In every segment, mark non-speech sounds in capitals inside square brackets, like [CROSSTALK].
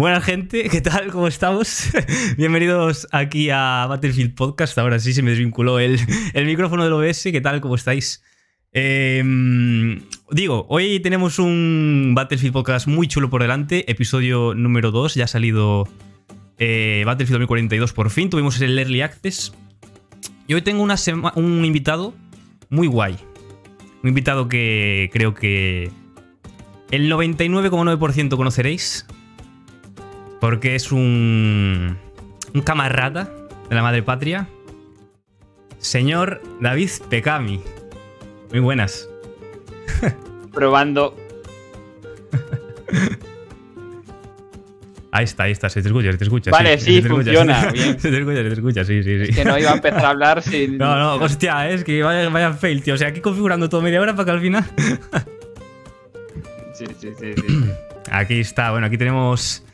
Buena gente, ¿qué tal? ¿Cómo estamos? [LAUGHS] Bienvenidos aquí a Battlefield Podcast. Ahora sí se me desvinculó el, el micrófono del OBS. ¿Qué tal? ¿Cómo estáis? Em, digo, hoy tenemos un Battlefield Podcast muy chulo por delante. Episodio número 2. Ya ha salido eh, Battlefield 2042 por fin. Tuvimos el Early Access. Y hoy tengo un invitado muy guay. Un invitado que creo que el 99,9% conoceréis. Porque es un. Un camarada de la madre patria. Señor David Pecami. Muy buenas. [LAUGHS] Probando. Ahí está, ahí está, se te escucha, se te escucha. Vale, sí, funciona. bien. [LAUGHS] Se te escucha, se te escucha, sí, sí, sí. Es que no iba a empezar a hablar sin. No, no, hostia, es que vaya, vaya fail, tío. O sea, aquí configurando todo media hora para que al final. sí, sí, sí, sí. [CLEARS THROAT] Aquí está, bueno, aquí tenemos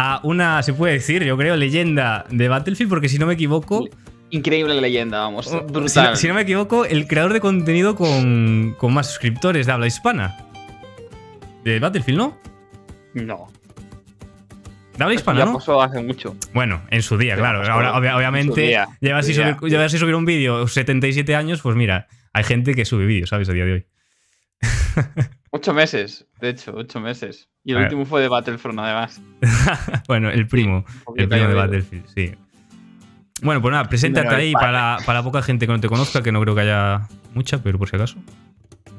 a una, se puede decir, yo creo, leyenda de Battlefield, porque si no me equivoco. Increíble leyenda, vamos. Oh, Brutal. Si, si no me equivoco, el creador de contenido con, con más suscriptores de habla hispana. De Battlefield, ¿no? No. De habla hispana, ya ¿no? pasó hace mucho. Bueno, en su día, Ya claro. pasó Ahora, obvia- en obviamente, llevas si si subir un vídeo 77 años, pues mira, hay gente que sube vídeos, ¿sabes? A día de hoy. [LAUGHS] Ocho meses, de hecho, ocho meses. Y el último fue de Battlefront, además. [LAUGHS] bueno, el primo. El primo de. Battlefield, sí. Bueno, pues nada, preséntate ahí para la, para poca gente que no te conozca, que no creo que haya mucha, pero por si acaso.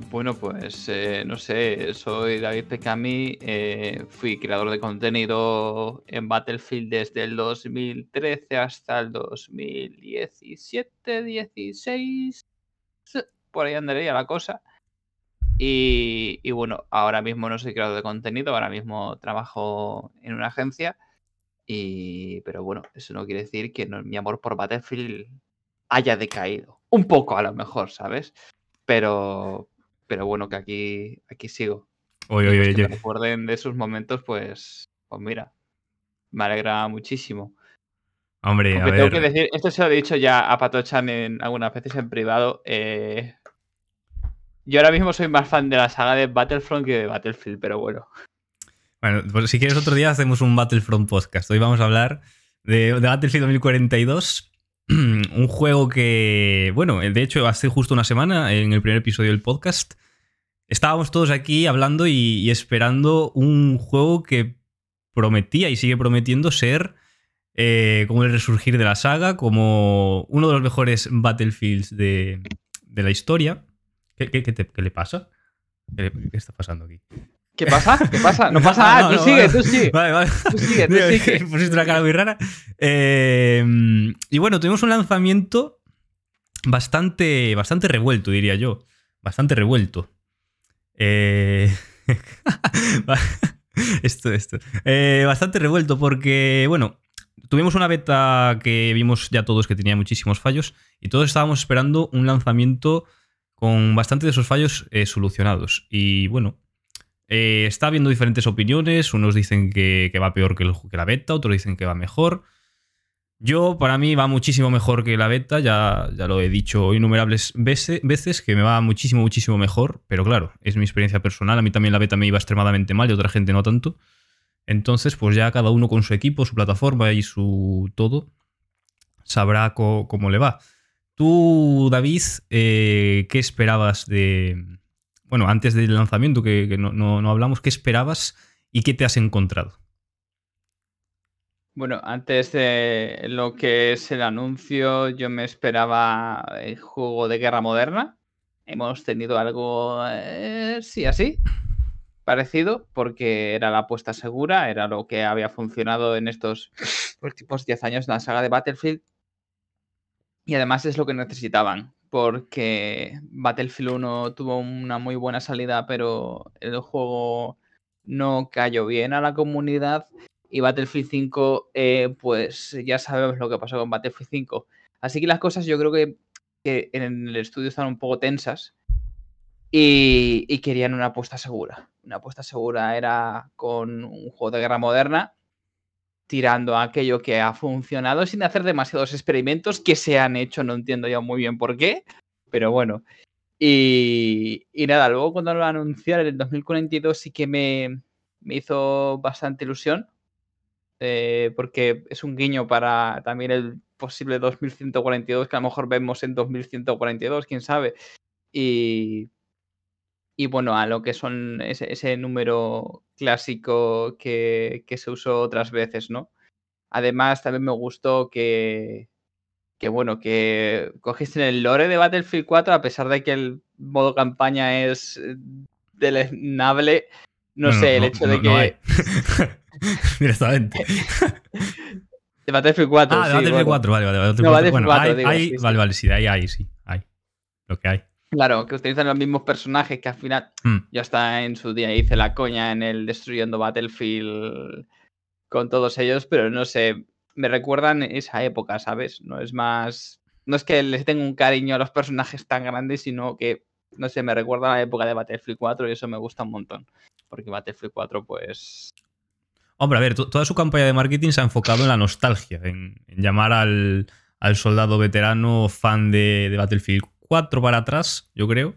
Bueno, pues eh, no sé, soy David Pecami, eh, fui creador de contenido en Battlefield desde el 2013 hasta el 2017, 16, por ahí andaría la cosa. Y, y bueno, ahora mismo no soy creador de contenido, ahora mismo trabajo en una agencia, y, pero bueno, eso no quiere decir que no- mi amor por Battlefield haya decaído. Un poco a lo mejor, ¿sabes? Pero, pero bueno, que aquí, aquí sigo. Oye, oye, que oye. me recuerden de esos momentos, pues, pues mira, me alegra muchísimo. Hombre, a tengo ver. que decir, esto se lo he dicho ya a Patochan en algunas veces en privado. eh, yo ahora mismo soy más fan de la saga de Battlefront que de Battlefield, pero bueno. Bueno, pues si quieres otro día hacemos un Battlefront podcast. Hoy vamos a hablar de, de Battlefield 2042. [CLEARS THROAT] Un juego que, bueno, de hecho hace justo una semana, en el primer episodio del podcast, estábamos todos aquí hablando y, y esperando un juego que prometía y sigue prometiendo ser eh, como el resurgir de la saga, como uno de los mejores Battlefields de, de la historia. ¿Qué, qué- qué te- qué le pasa? ¿Qué, está pasando aquí? ¿Qué pasa? ¿Qué pasa? No [LAUGHS] pasa Ah, nada, no, tú no, sigue, vale. tú sigue. [LAUGHS] Vale, vale. Tú sigue, tú [LAUGHS] sigue. Pusiste una cara muy rara. Eh, y bueno, tuvimos un lanzamiento bastante, bastante revuelto, diría yo. Bastante revuelto. Eh, esto, esto. Eh, bastante revuelto porque, bueno, tuvimos una beta que vimos ya todos que tenía muchísimos fallos y todos estábamos esperando un lanzamiento con bastante de esos fallos eh, solucionados. Y bueno, eh, está habiendo diferentes opiniones. Unos dicen que, va peor que, la beta, otros dicen que va mejor. Yo, para mí, va muchísimo mejor que la beta. Ya, ya lo he dicho innumerables vece- veces, que me va muchísimo, muchísimo mejor. Pero claro, es mi experiencia personal. A mí también la beta me iba extremadamente mal y otra gente no tanto. Entonces, pues ya cada uno con su equipo, su plataforma y su todo, sabrá cómo le va. Tú, David, eh, ¿qué esperabas de... Bueno, antes del lanzamiento, que, que no, no- no hablamos, ¿qué esperabas y qué te has encontrado? Bueno, antes de lo que es el anuncio, yo me esperaba el juego de guerra moderna. Hemos tenido algo, eh, sí, así, parecido, porque era la apuesta segura, era lo que había funcionado en estos [LAUGHS] últimos 10 años en la saga de Battlefield. Y además es lo que necesitaban, porque Battlefield 1 tuvo una muy buena salida, pero el juego no cayó bien a la comunidad. Y Battlefield 5, eh, pues ya sabemos lo que pasó con Battlefield 5. Así que las cosas yo creo que, en el estudio están un poco tensas y, y querían una apuesta segura. Una apuesta segura era con un juego de guerra moderna, tirando a aquello que ha funcionado sin hacer demasiados experimentos que se han hecho, no entiendo ya muy bien por qué, pero bueno. Y, nada, luego cuando lo anunciaron en el 2042 sí que me, me hizo bastante ilusión eh, porque es un guiño para también el posible 2142 que a lo mejor vemos en 2142, quién sabe. Y, y bueno, a lo que son ese, número clásico que, que, se usó otras veces, ¿no? Además, también me gustó que, que bueno, que cogiste el lore de Battlefield 4, a pesar de que el modo campaña es eh, deleznable, no, sé, el hecho de que... [LAUGHS] Directamente. [LAUGHS] de Battlefield 4. Ah, de Battlefield 4, vale, vale. Battlefield no, 4. bueno, hay, Vale, vale, sí, ahí hay, sí, hay. Lo que hay. Claro, que utilizan los mismos personajes que al final mm. ya está en su día hice la coña en el Destruyendo Battlefield con todos ellos, pero no sé, me recuerdan esa época, ¿sabes? No es más. No es que les tenga un cariño a los personajes tan grandes, sino que, no sé, me recuerda a la época de Battlefield 4 y eso me gusta un montón. Porque Battlefield 4, pues. Hombre, a ver, toda su campaña de marketing se ha enfocado en la nostalgia, en, llamar al, soldado veterano fan de, Battlefield 4 para atrás, yo creo,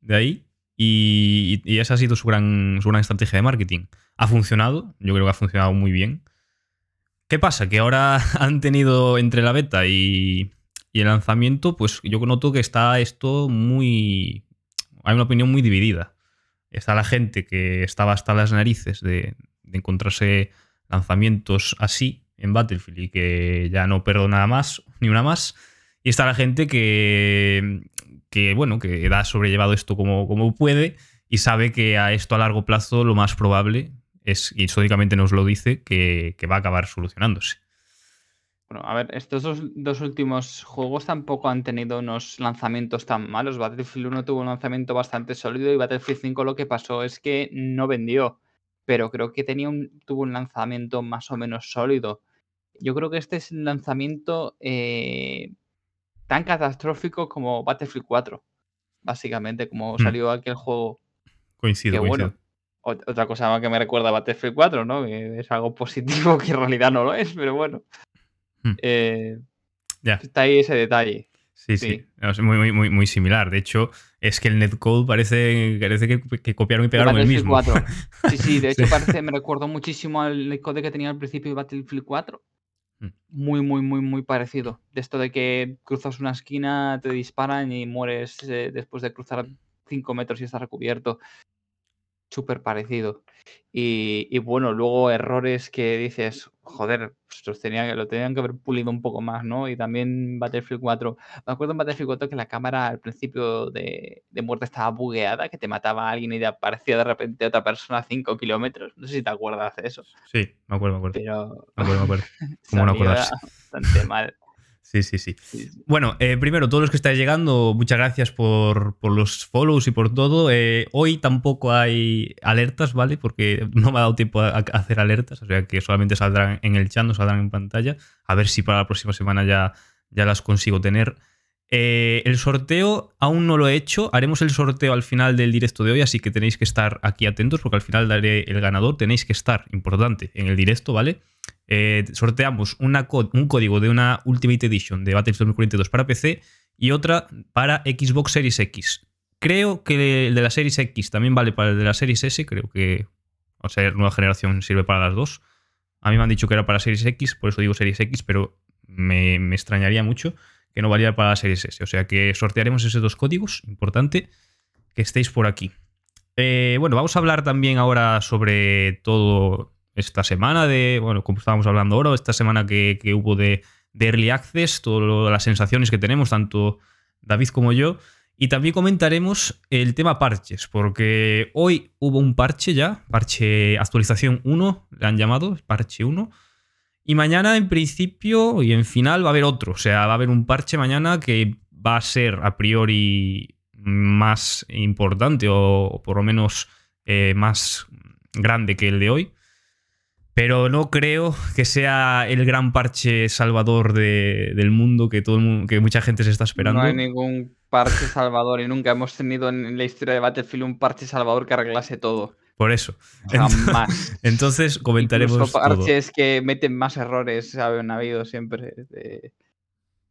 de ahí. Y, y, esa ha sido su gran, su gran estrategia de marketing. Ha funcionado, yo creo que ha funcionado muy bien. ¿Qué pasa? Que ahora [LAUGHS] han tenido entre la beta y, el lanzamiento, pues yo noto que está esto muy... Hay una opinión muy dividida. Está la gente que estaba hasta las narices de, encontrarse lanzamientos así en Battlefield y que ya no perdona más, ni una más. Y está la gente que, que bueno, que ha sobrellevado esto como, como puede y sabe que a esto a largo plazo lo más probable es, históricamente nos lo dice, que, va a acabar solucionándose. Bueno, a ver, estos dos, últimos juegos tampoco han tenido unos lanzamientos tan malos. Battlefield 1 tuvo un lanzamiento bastante sólido y Battlefield 5 lo que pasó es que no vendió, pero creo que tenía un, tuvo un lanzamiento más o menos sólido. Yo creo que este es un lanzamiento eh, tan catastrófico como Battlefield 4, básicamente, como hmm. salió aquel juego. Coincido, coincido otra cosa que me recuerda a Battlefield 4, ¿no? Que es algo positivo [LAUGHS] que en realidad no lo es, pero bueno. Hmm. Eh, está ahí ese detalle. Sí, sí, Es muy, muy, muy, similar. De hecho, es que el netcode parece, parece que, copiaron y pegaron el mismo. 4. Sí, sí, de [LAUGHS] hecho parece, me recuerdo muchísimo al netcode que tenía al principio de Battlefield 4. Hmm. Muy, muy, muy, muy parecido. De esto de que cruzas una esquina, te disparan y mueres eh, después de cruzar 5 metros y estás recubierto súper parecido. Y, bueno, luego errores que dices, joder, pues tenía, lo tenían que haber pulido un poco más, ¿no? Y también Battlefield 4. Me acuerdo en Battlefield 4 que la cámara al principio de, muerte estaba bugueada, que te mataba a alguien y aparecía de repente otra persona a 5 kilómetros. No sé si te acuerdas de eso. Sí, me acuerdo, me acuerdo. Pero... Me acuerdo, me acuerdo. [LAUGHS] ¿Cómo no Bastante mal. Sí, sí, sí. Bueno, eh, primero, todos los que estáis llegando, muchas gracias por, los follows y por todo. Eh, hoy tampoco hay alertas, ¿vale? Porque no me ha dado tiempo a, hacer alertas, o sea que solamente saldrán en el chat, no saldrán en pantalla. A ver si para la próxima semana ya, ya las consigo tener. Eh, el sorteo aún no lo he hecho. Haremos el sorteo al final del directo de hoy, así que tenéis que estar aquí atentos porque al final daré el ganador. Tenéis que estar, importante, en el directo, ¿vale? Eh, sorteamos un código de una Ultimate Edition de Battlefield 2042 para PC y otra para Xbox Series X. Creo que el de la Series X también vale para el de la Series S, creo que, o sea, nueva generación sirve para las dos. A mí me han dicho que era para Series X, por eso digo Series X, pero me, extrañaría mucho que no valiera para la Series S. O sea que sortearemos esos dos códigos, importante que estéis por aquí. Eh, bueno, vamos a hablar también ahora sobre todo esta semana de, bueno, como estábamos hablando ahora, esta semana que, hubo de, Early Access, todas las sensaciones que tenemos, tanto David como yo. Y también comentaremos el tema parches, porque hoy hubo un parche ya, parche actualización 1, le han llamado, parche 1. Y mañana, en principio y en final, va a haber otro. O sea, va a haber un parche mañana que va a ser a priori más importante o, por lo menos eh, más grande que el de hoy. Pero no creo que sea el gran parche salvador del mundo que, todo que mucha gente se está esperando. No hay ningún parche salvador y nunca hemos tenido en la historia de Battlefield un parche salvador que arreglase todo. Por eso. Jamás. [LAUGHS] Entonces comentaremos. Incluso parches que meten más errores, han habido siempre.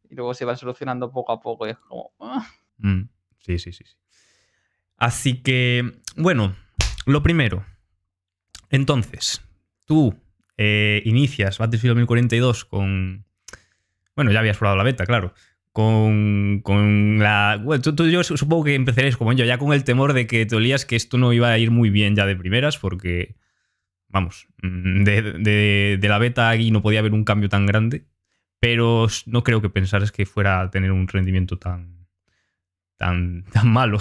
Y luego se van solucionando poco a poco. Y es como. Ah. Mm, sí, sí, sí. Así que, bueno, lo primero. Entonces, tú eh, inicias Battlefield 2042 con... Bueno, ya habías probado la beta, claro. Con, con la... Bueno, tú, yo supongo que empezaréis como yo, ya con el temor de que te olías que esto no iba a ir muy bien ya de primeras, porque, vamos, mm, de, de la beta aquí no podía haber un cambio tan grande, pero no creo que pensaras que fuera a tener un rendimiento tan, tan, malo.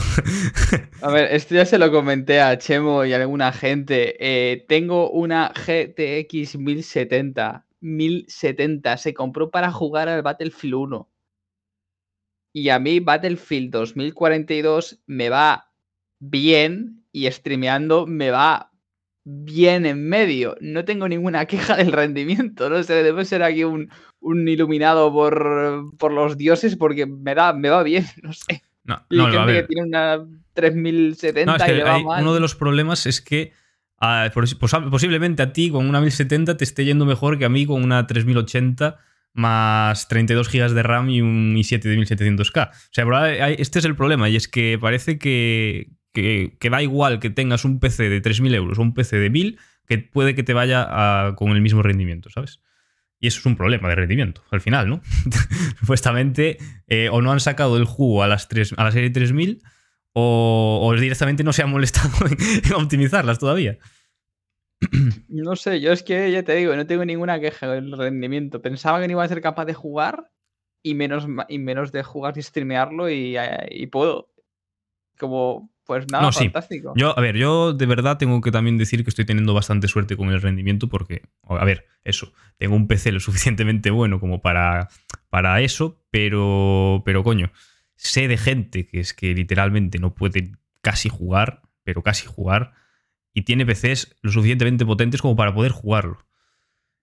A ver, esto ya se lo comenté a Chemo y a alguna gente. Eh, tengo una GTX 1070. 1070. Se compró para jugar al Battlefield 1. Y a mí Battlefield 2042 me va bien y streameando me va bien en medio. No tengo ninguna queja del rendimiento. No sé, debe ser aquí un, un iluminado por, por, los dioses porque me, da, me va bien, [LAUGHS] no sé. No, y no, gente que tiene una 3070 y le va mal. Uno de los problemas es que uh, posiblemente a ti con una 1070 te esté yendo mejor que a mí con una 3080 más 32 GB de RAM y un i7 de 1700K. O sea, este es el problema y es que parece que, que, que da igual que tengas un PC de 3.000 euros o un PC de 1.000 que puede que te vaya a, con el mismo rendimiento, ¿sabes? Y eso es un problema de rendimiento, al final, ¿no? [LAUGHS] Supuestamente, eh, o no han sacado el jugo a, las a la serie 3000, o, directamente no se han molestado [LAUGHS] en, optimizarlas todavía. No sé, yo es que ya te digo, no tengo ninguna queja del rendimiento. Pensaba que no iba a ser capaz de jugar y menos, y menos de jugar y streamearlo y, y puedo. Como pues nada, fantástico. Yo, a ver, yo de verdad tengo que también decir que estoy teniendo bastante suerte con el rendimiento porque, a ver, eso, tengo un PC lo [LAUGHS] suficientemente bueno como para, para eso, pero, pero coño, sé de gente que es que literalmente no puede casi jugar, pero casi jugar, y tiene PCs lo suficientemente potentes como para poder jugarlo.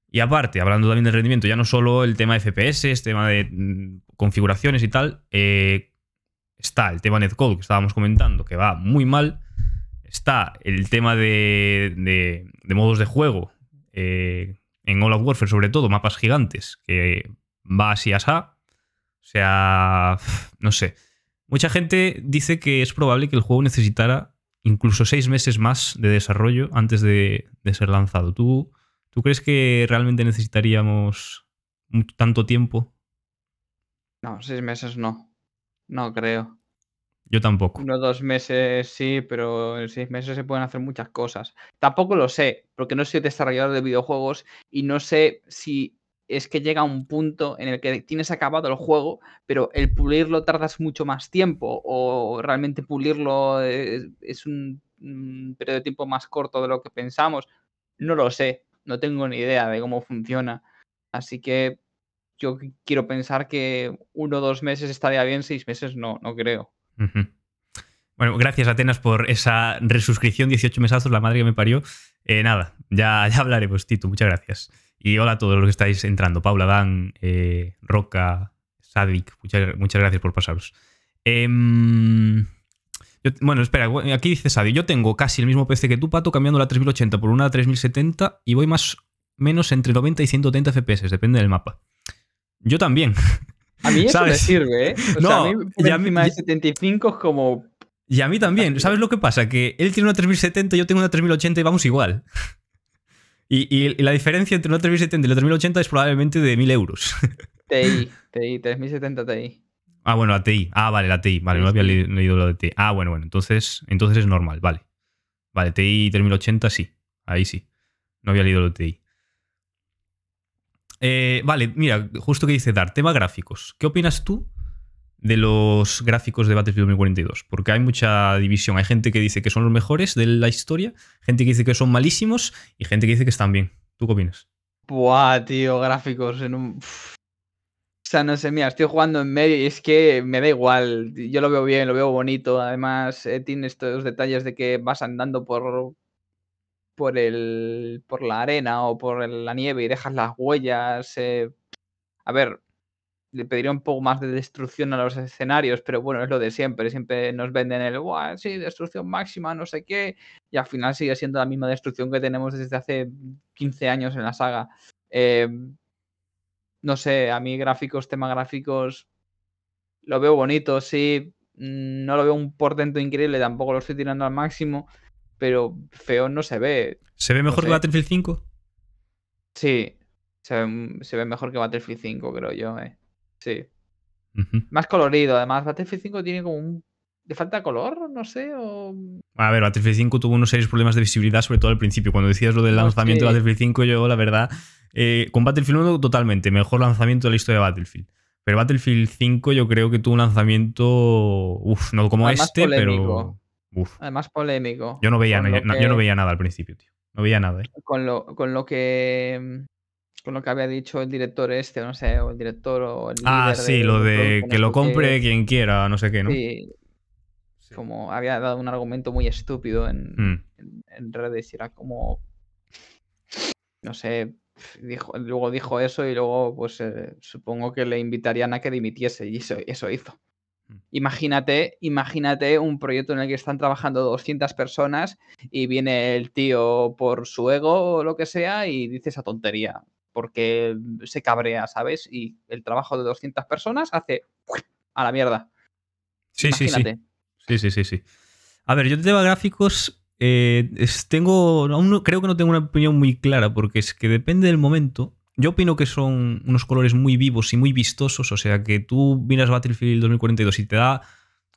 Y aparte, hablando también del rendimiento, ya no solo el tema de FPS, tema de mm, configuraciones y tal, eh, está el tema netcode que estábamos comentando, que va muy mal. Está el tema de, de, modos de juego, eh, en All Out Warfare sobre todo, mapas gigantes, que va así asá. O sea, no sé. Mucha gente dice que es probable que el juego necesitara incluso seis meses más de desarrollo antes de, de ser lanzado. ¿Tú, ¿Tú crees que realmente necesitaríamos tanto tiempo? No, seis meses no. No creo. Yo tampoco. Uno o dos meses sí, pero en seis meses se pueden hacer muchas cosas. Tampoco lo sé, porque no soy desarrollador de videojuegos y no sé si es que llega un punto en el que tienes acabado el juego, pero el pulirlo tardas mucho más tiempo o realmente pulirlo es, un, un, periodo de tiempo más corto de lo que pensamos. No lo sé, no tengo ni idea de cómo funciona. Así que yo quiero pensar que uno o dos meses estaría bien, seis meses no, no creo. Bueno, gracias Atenas por esa resuscripción, 18 mesazos, la madre que me parió. Eh, nada, ya, ya hablaremos, Tito, muchas gracias. Y hola a todos los que estáis entrando. Paula, Dan, eh, Roca, Sadik, muchas, muchas gracias por pasaros. Em, bueno, espera, aquí dice Sadik, yo tengo casi el mismo PC que tú, Pato, cambiando la 3080 por una 3070 y voy más menos entre 90 y 130 FPS, depende del mapa. Yo también. A mí eso me sirve, ¿eh? O no, sea, a mí por encima de 75 es como... Y a mí también. ¿Sabes lo que pasa? Que él tiene una 3070, yo tengo una 3080 y vamos igual. Y, y, la diferencia entre una 3070 y la 3080 es probablemente de 1000 euros. TI, TI, 3070 Ti. Ah, bueno, la TI. Ah, vale, la TI. Vale, no había leído lo de TI. Ah, bueno, bueno. Entonces, entonces es normal, vale. Vale, TI 3080 sí. Ahí sí. No había leído lo de TI. Eh, vale, mira, justo que dice Dar, tema gráficos. ¿Qué opinas tú de los gráficos de Battlefield 2042? Porque hay mucha división. Hay gente que dice que son los mejores de la historia, gente que dice que son malísimos y gente que dice que están bien. ¿Tú qué opinas? Buah, tío, gráficos en un... O sea, no sé, mira, estoy jugando en medio y es que me da igual. Yo lo veo bien, lo veo bonito. Además, eh, tiene estos detalles de que vas andando por, por, el, por la arena o por la nieve y dejas las huellas. Eh, a ver, le pediría un poco más de destrucción a los escenarios, pero bueno, es lo de siempre. Siempre nos venden el, Guau, sí, destrucción máxima, no sé qué, y al final sigue siendo la misma destrucción que tenemos desde hace 15 años en la saga. Em, no sé, a mí gráficos, tema gráficos, lo veo bonito, sí. Mm, no lo veo un portento increíble, tampoco lo estoy tirando al máximo pero feo no se ve. ¿Se ve mejor que Battlefield 5? Sí, se ve, mejor que Battlefield 5, creo yo, eh. Sí. Más colorido, además. Battlefield 5 tiene como un. ¿Le falta color? No sé. O... A ver, Battlefield 5 tuvo unos serios problemas de visibilidad, sobre todo al principio. Cuando decías lo del lanzamiento de Battlefield 5, yo, la verdad. Eh, con Battlefield 1, totalmente. Mejor lanzamiento de la historia de Battlefield. Pero Battlefield 5 yo creo que tuvo un lanzamiento. Uf, no como este, pero. Uf. Además polémico. Yo no veía, yo no veía nada al principio, tío. No veía nada, ¿eh? Con lo, con lo que con lo que había dicho el director este, no sé, o el director o el Ah, sí, lo de que lo compre quien quiera, no sé qué, ¿no? Sí. Como había dado un argumento muy estúpido en, mm. en, redes y era como. No sé. Dijo, luego dijo eso y luego, pues eh, supongo que le invitarían a que dimitiese y eso, eso hizo. Mm. Imagínate, imagínate un proyecto en el que están trabajando 200 personas y viene el tío por su ego o lo que sea y dice esa tontería porque se cabrea, ¿sabes? Y el trabajo de 200 personas hace a la mierda. Sí, sí, sí. Sí, sí, sí, sí. A ver, yo de tema gráficos eh, tengo, creo que no tengo una opinión muy clara porque es que depende del momento. Yo opino que son unos colores muy vivos y muy vistosos, o sea que tú miras Battlefield 2042 y te da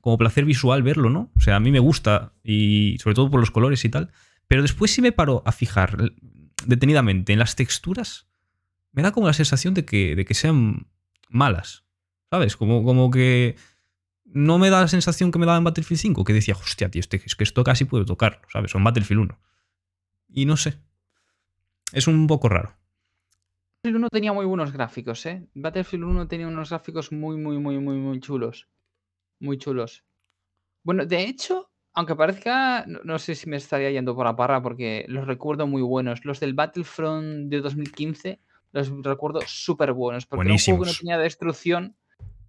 como placer visual verlo, ¿no? O sea, a mí me gusta y sobre todo por los colores y tal, pero después si me paro a fijar detenidamente en las texturas, me da como la sensación de que, de que sean malas. ¿Sabes? Como, como que no me da la sensación que me daba en Battlefield 5, que decía, hostia, tío, este, es que esto casi puedo tocarlo, ¿sabes? O en Battlefield 1. Y no sé. Es un poco raro. Battlefield 1 tenía muy buenos gráficos, ¿eh? Battlefield 1 tenía unos gráficos muy, muy, muy, muy, muy chulos. Muy chulos. Bueno, de hecho, aunque parezca, no, no, sé si me estaría yendo por la parra porque los recuerdo muy buenos. Los del Battlefront de 2015 los recuerdo súper buenos. Porque era un juego que no tenía destrucción.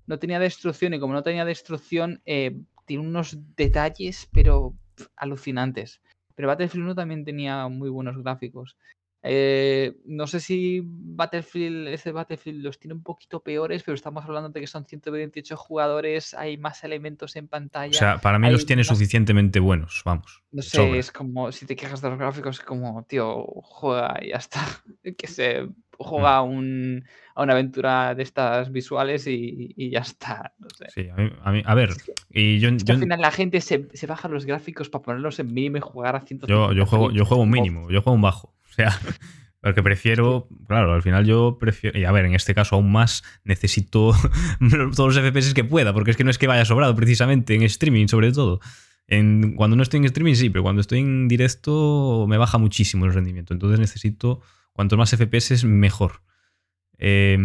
No tenía destrucción y como no tenía destrucción, eh, tiene unos detalles, pero alucinantes. Pero Battlefield 1 también tenía muy buenos gráficos. Eh, no sé si Battlefield, ese Battlefield los tiene un poquito peores, pero estamos hablando de que son 128 jugadores, hay más elementos en pantalla. O sea, para mí los tiene suficientemente buenos, vamos. No sé, es como, si te quejas de los gráficos, es como, tío, juega y ya está. [LAUGHS] que se juega mm. a una aventura de estas visuales y, ya está. No sé. Sí, a, mí, a, ver. y yo, al final la gente se, baja los gráficos para ponerlos en mínimo y jugar a 150 yo, yo juego Yo juego un mínimo, yo juego un bajo. [LAUGHS] O sea, porque prefiero, claro, al final yo prefiero, y a ver, en este caso aún más necesito [LAUGHS] todos los FPS que pueda, porque es que no es que vaya sobrado precisamente en streaming sobre todo. En, cuando no estoy en streaming sí, pero cuando estoy en directo me baja muchísimo el rendimiento, entonces necesito cuanto más FPS mejor. Eh,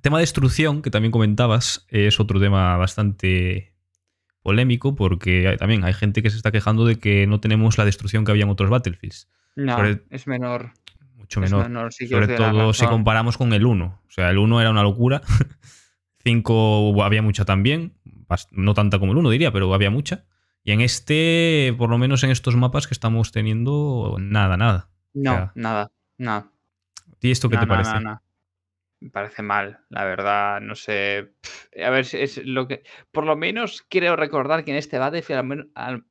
tema de destrucción, que también comentabas, es otro tema bastante polémico porque también hay gente que se está quejando de que no tenemos la destrucción que había en otros Battlefields. No, es menor. Mucho menor. Sobre todo si comparamos con el 1. O sea, el 1 era una locura. [LAUGHS] 5 había mucha también. No tanta como el 1, diría, pero había mucha. Y en este, por lo menos en estos mapas que estamos teniendo, nada, nada. No, nada, nada. ¿Y esto qué te parece? Me parece mal, la verdad, no sé. A ver, es lo que. Por lo menos quiero recordar que en este Battlefield al,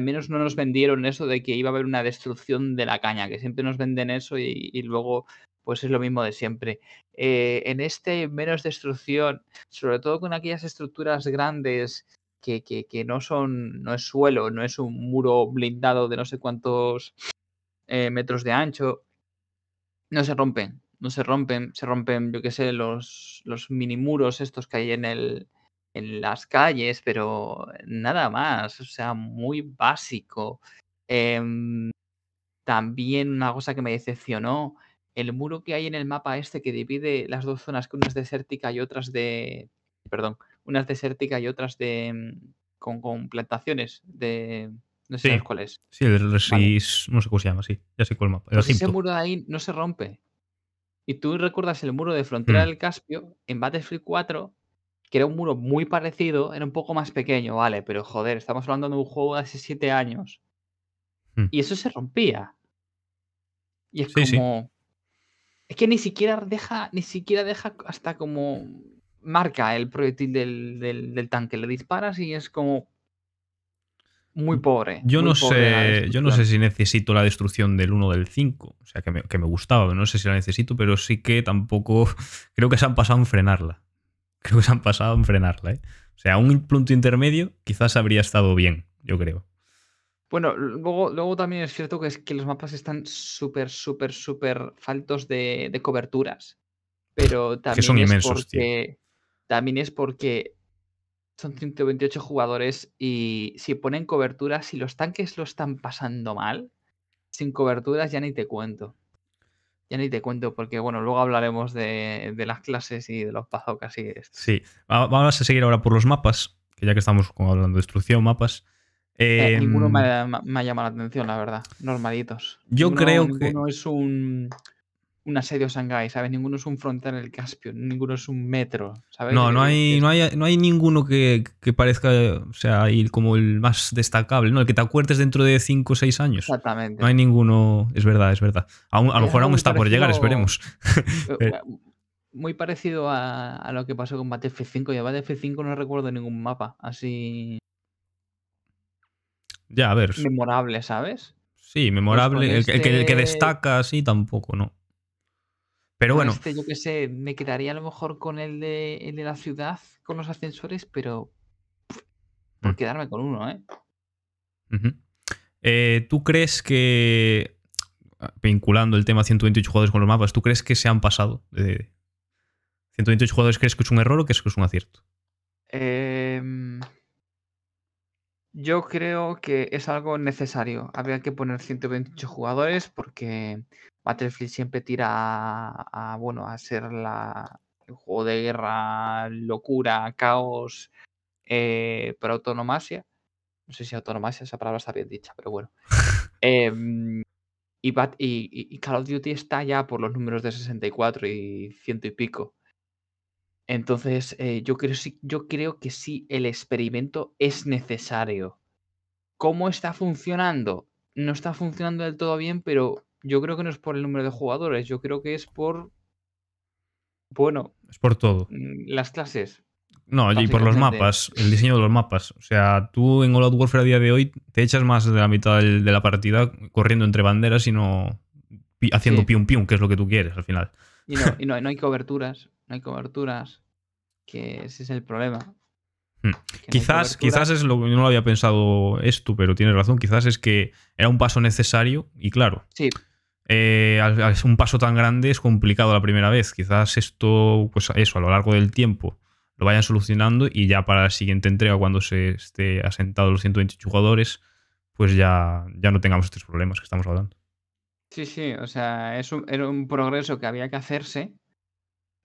menos no nos vendieron eso de que iba a haber una destrucción de la caña, que siempre nos venden eso y, luego pues es lo mismo de siempre. Eh, en este menos destrucción, sobre todo con aquellas estructuras grandes que, que, que, no son, no es suelo, no es un muro blindado de no sé cuántos eh, metros de ancho, no se rompen, no se rompen, se rompen, yo qué sé, los, los mini muros estos que hay en, el, en las calles, pero nada más, o sea, muy básico. Em, también una cosa que me decepcionó, el muro que hay en el mapa este que divide las dos zonas, que una es desértica y otras de... Perdón, una es desértica y otras de... Mm, con, con plantaciones de, no sé cuál es. Sí, el no sé cómo se llama, sí. Ya sé cuál mapa. Pues ese muro de ahí no se rompe. Y tú recuerdas el muro de frontera mm. del Caspio en Battlefield 4, que era un muro muy parecido, era un poco más pequeño, vale, pero joder, estamos hablando de un juego de hace 7 años. Mm. Y eso se rompía. Y es como. Es que ni siquiera deja, ni siquiera deja hasta como marca el proyectil del tanque. Le disparas y es como muy pobre. Yo muy no pobre sé, yo no sé si necesito la destrucción del 1 del 5. O sea, que me, que me gustaba, pero no sé si la necesito, pero sí que tampoco. [LAUGHS] Creo que se han pasado en frenarla. Creo que se han pasado en frenarla, ¿eh? O sea, un punto intermedio quizás habría estado bien, yo creo. Bueno, luego, luego también es cierto que es que los mapas están súper, súper, súper faltos de, de coberturas. Pero también son es inmensos, tío. porque. También es porque son 128 jugadores y si ponen coberturas, si los tanques lo están pasando mal, sin coberturas ya ni te cuento. Ya ni te cuento, porque bueno, luego hablaremos de, de las clases y de los bazookas y esto. Sí. Va- Vamos a seguir ahora por los mapas, que ya que estamos hablando de destrucción, mapas. Eh, ninguno Em, me ha, me ha llamado la atención, la verdad. Normalitos. Yo Ninguno- creo que- Ninguno es un, un asedio Shanghái, ¿sabes? Ninguno es un frontal en el Caspio, ninguno es un metro, ¿sabes? No, no Eh, hay, no hay, no hay ninguno que, que parezca, o sea, ahí como el más destacable, ¿no? El que te acuerdes dentro de 5 o 6 años. Exactamente. No hay ninguno, es verdad, es verdad. Aún- a lo Es mejor aún está por llegar, esperemos. [LAUGHS] [LAUGHS] Eh, eh, Muy parecido a, a lo que pasó con Battlefield 5. Yo Battlefield 5 no recuerdo ningún mapa así Ya, a ver. memorable, ¿sabes? Sí, memorable. con el, que- el que, el que este- destaca así tampoco, ¿no? Pero bueno, Este, yo qué sé, me quedaría a lo mejor con el de, el de la ciudad, con los ascensores, pero pff, por Mm. quedarme con uno, ¿eh? Eh, ¿tú crees que, vinculando el tema 128 jugadores con los mapas, ¿tú crees que se han pasado? de 128 jugadores, ¿crees que es un error o crees que es un acierto? Em, yo creo que es algo necesario. Habría que poner 128 jugadores porque Battlefield siempre tira a, a, bueno, a ser la, el juego de guerra, locura, caos, eh, por autonomasia. No sé si autonomasia, esa palabra está bien dicha, pero bueno. [LAUGHS] Em, y- y Call of Duty está ya por los números de 64 y ciento y pico. Entonces, eh, yo, creo, sí- yo creo que sí, el experimento es necesario. ¿Cómo está funcionando? No está funcionando del todo bien, pero yo creo que no es por el número de jugadores, yo creo que es por, bueno, Es por todo. mm, las clases. No, y por los mapas, el diseño de los mapas. O sea, tú en All Out Warfare a día de hoy te echas más de la mitad de la partida corriendo entre banderas y no haciendo Sí. pium pium, que es lo que tú quieres al final. Y no, y no, no hay coberturas, no hay coberturas, que ese es el problema. Hmm. no Quizás, quizás es lo que no lo había pensado esto, pero tienes razón. Quizás es que era un paso necesario y claro, Sí, eh, al- al- un paso tan grande es complicado la primera vez. Quizás esto, pues eso, a lo largo del tiempo lo vayan solucionando y ya para la siguiente entrega, cuando se esté asentado los 128 jugadores, pues ya, ya no tengamos estos problemas que estamos hablando. Sí, sí, o sea, es un, era un progreso que había que hacerse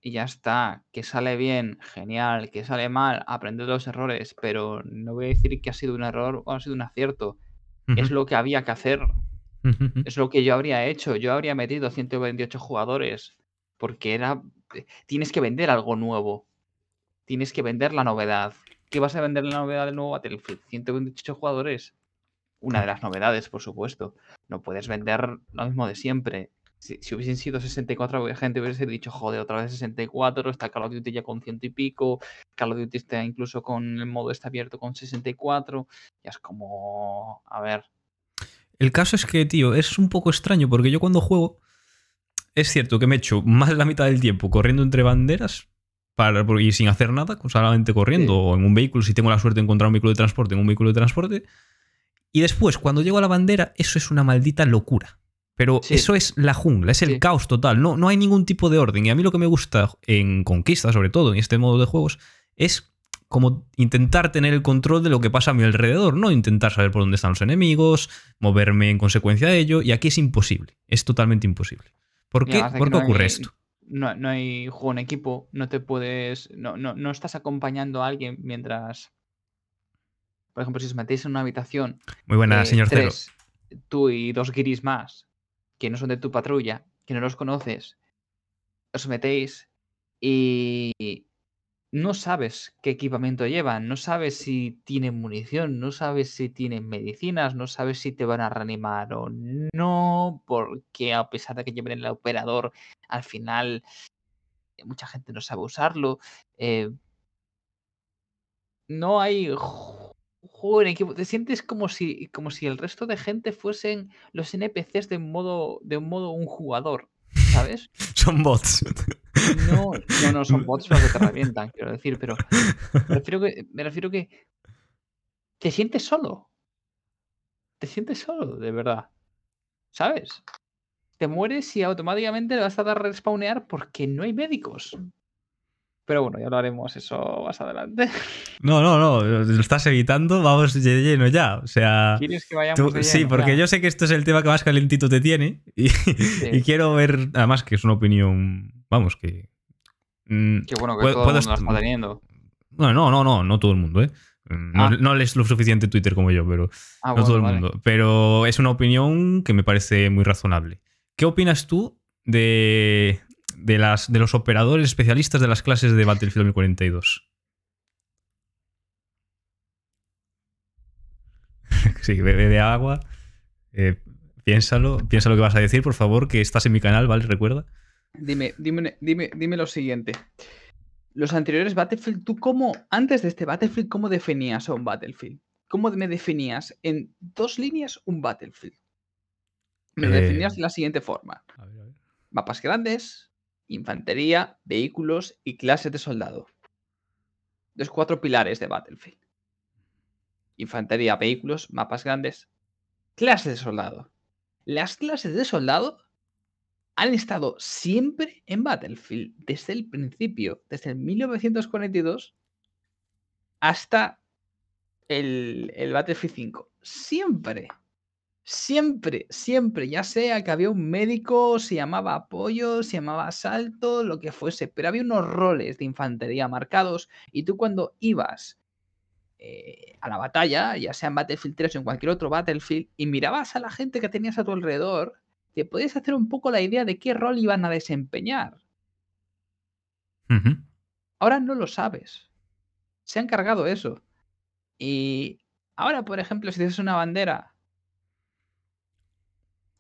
y ya está. Que sale bien, genial. Que sale mal, aprender de los errores, pero no voy a decir que ha sido un error o ha sido un acierto. Es lo que había que hacer, es lo que yo habría hecho. Yo habría metido 128 jugadores porque era... Tienes que vender algo nuevo. Tienes que vender la novedad. ¿Qué vas a vender la novedad del nuevo Battlefield? 128 jugadores. Una de las novedades, por supuesto. No puedes vender lo mismo de siempre. Si, si hubiesen sido 64, habría gente hubiese dicho, joder, otra vez 64, está Call of Duty ya con ciento y pico, Call of Duty está incluso con el modo está abierto con 64. Ya es como, a ver, El caso es que, tío, es un poco extraño porque yo cuando juego, es cierto que me echo más de la mitad del tiempo corriendo entre banderas para, y sin hacer nada, solamente corriendo Sí. o en un vehículo, si tengo la suerte de encontrar un vehículo de transporte, en un vehículo de transporte. Y después, cuando llego a la bandera, eso es una maldita locura. Pero Sí. eso es la jungla, es el Sí. caos total. No, no hay ningún tipo de orden. Y a mí lo que me gusta en Conquista, sobre todo en este modo de juegos, es como intentar tener el control de lo que pasa a mi alrededor, ¿no? Intentar saber por dónde están los enemigos, moverme en consecuencia de ello. Y aquí es imposible. Es totalmente imposible. ¿Por qué, ¿Por qué no ocurre hay- esto? no, no hay juego en equipo, no te puedes, no, no, no estás acompañando a alguien mientras, por ejemplo, si os metéis en una habitación Muy buena, eh, señor Cero. tú y dos guiris más, que no son de tu patrulla, que no los conoces, os metéis y no sabes qué equipamiento llevan, no sabes si tienen munición, no sabes si tienen medicinas, no sabes si te van a reanimar o no, porque a pesar de que lleven el operador, al final eh, mucha gente no sabe usarlo. eh, no hay juego en equipo. Te sientes como si, como si el resto de gente fuesen los NPCs de un modo, de un modo un jugador, ¿sabes? [LAUGHS] Son bots. No, no, no, son bots los que te [LAUGHS] revientan, quiero decir, pero me refiero que, me refiero que te sientes solo. Te sientes solo, de verdad. ¿Sabes? Te mueres y automáticamente le vas a dar respawnear porque no hay médicos. Pero bueno, ya lo haremos eso más adelante. [LAUGHS] No, no, no, lo estás evitando, vamos de lleno ya. O sea, ¿Quieres que vayamos tú- de sí, porque Ya. yo sé que esto es el tema que más calentito te tiene y, [LAUGHS] y quiero ver, además que es una opinión, vamos, que... mm, Qué bueno que puedo- todo el mundo la est- está teniendo. No, no, no, no, no todo el mundo, ¿eh? No, Ah. no lees lo suficiente Twitter como yo, pero Ah, no bueno, todo el vale. mundo. Pero es una opinión que me parece muy razonable. ¿Qué opinas tú de, de, las, de los operadores especialistas de las clases de Battlefield 2042? [LAUGHS] sí, bebe de agua. Eh, piénsalo, piensa lo que vas a decir, por favor, que estás en mi canal, ¿vale? Recuerda. Dime, dime, dime, dime lo siguiente. Los anteriores Battlefield, ¿tú cómo, antes de este Battlefield, cómo definías a un Battlefield? ¿Cómo me definías en dos líneas un Battlefield? Me lo Eh. definías de la siguiente forma. A ver, a ver. Mapas grandes, infantería, vehículos y clases de soldado. Los cuatro pilares de Battlefield. Infantería, vehículos, mapas grandes, clases de soldado. Las clases de soldado han estado siempre en Battlefield, desde el principio, desde el 1942 hasta el, el Battlefield 5. Siempre. Siempre, siempre, ya sea que había un médico, se llamaba apoyo, se llamaba asalto, lo que fuese, pero había unos roles de infantería marcados y tú cuando ibas eh, a la batalla, ya sea en Battlefield 3 o en cualquier otro Battlefield, y mirabas a la gente que tenías a tu alrededor, te podías hacer un poco la idea de qué rol iban a desempeñar. Ahora no lo sabes. Se han cargado eso. Y ahora, por ejemplo, si tienes una bandera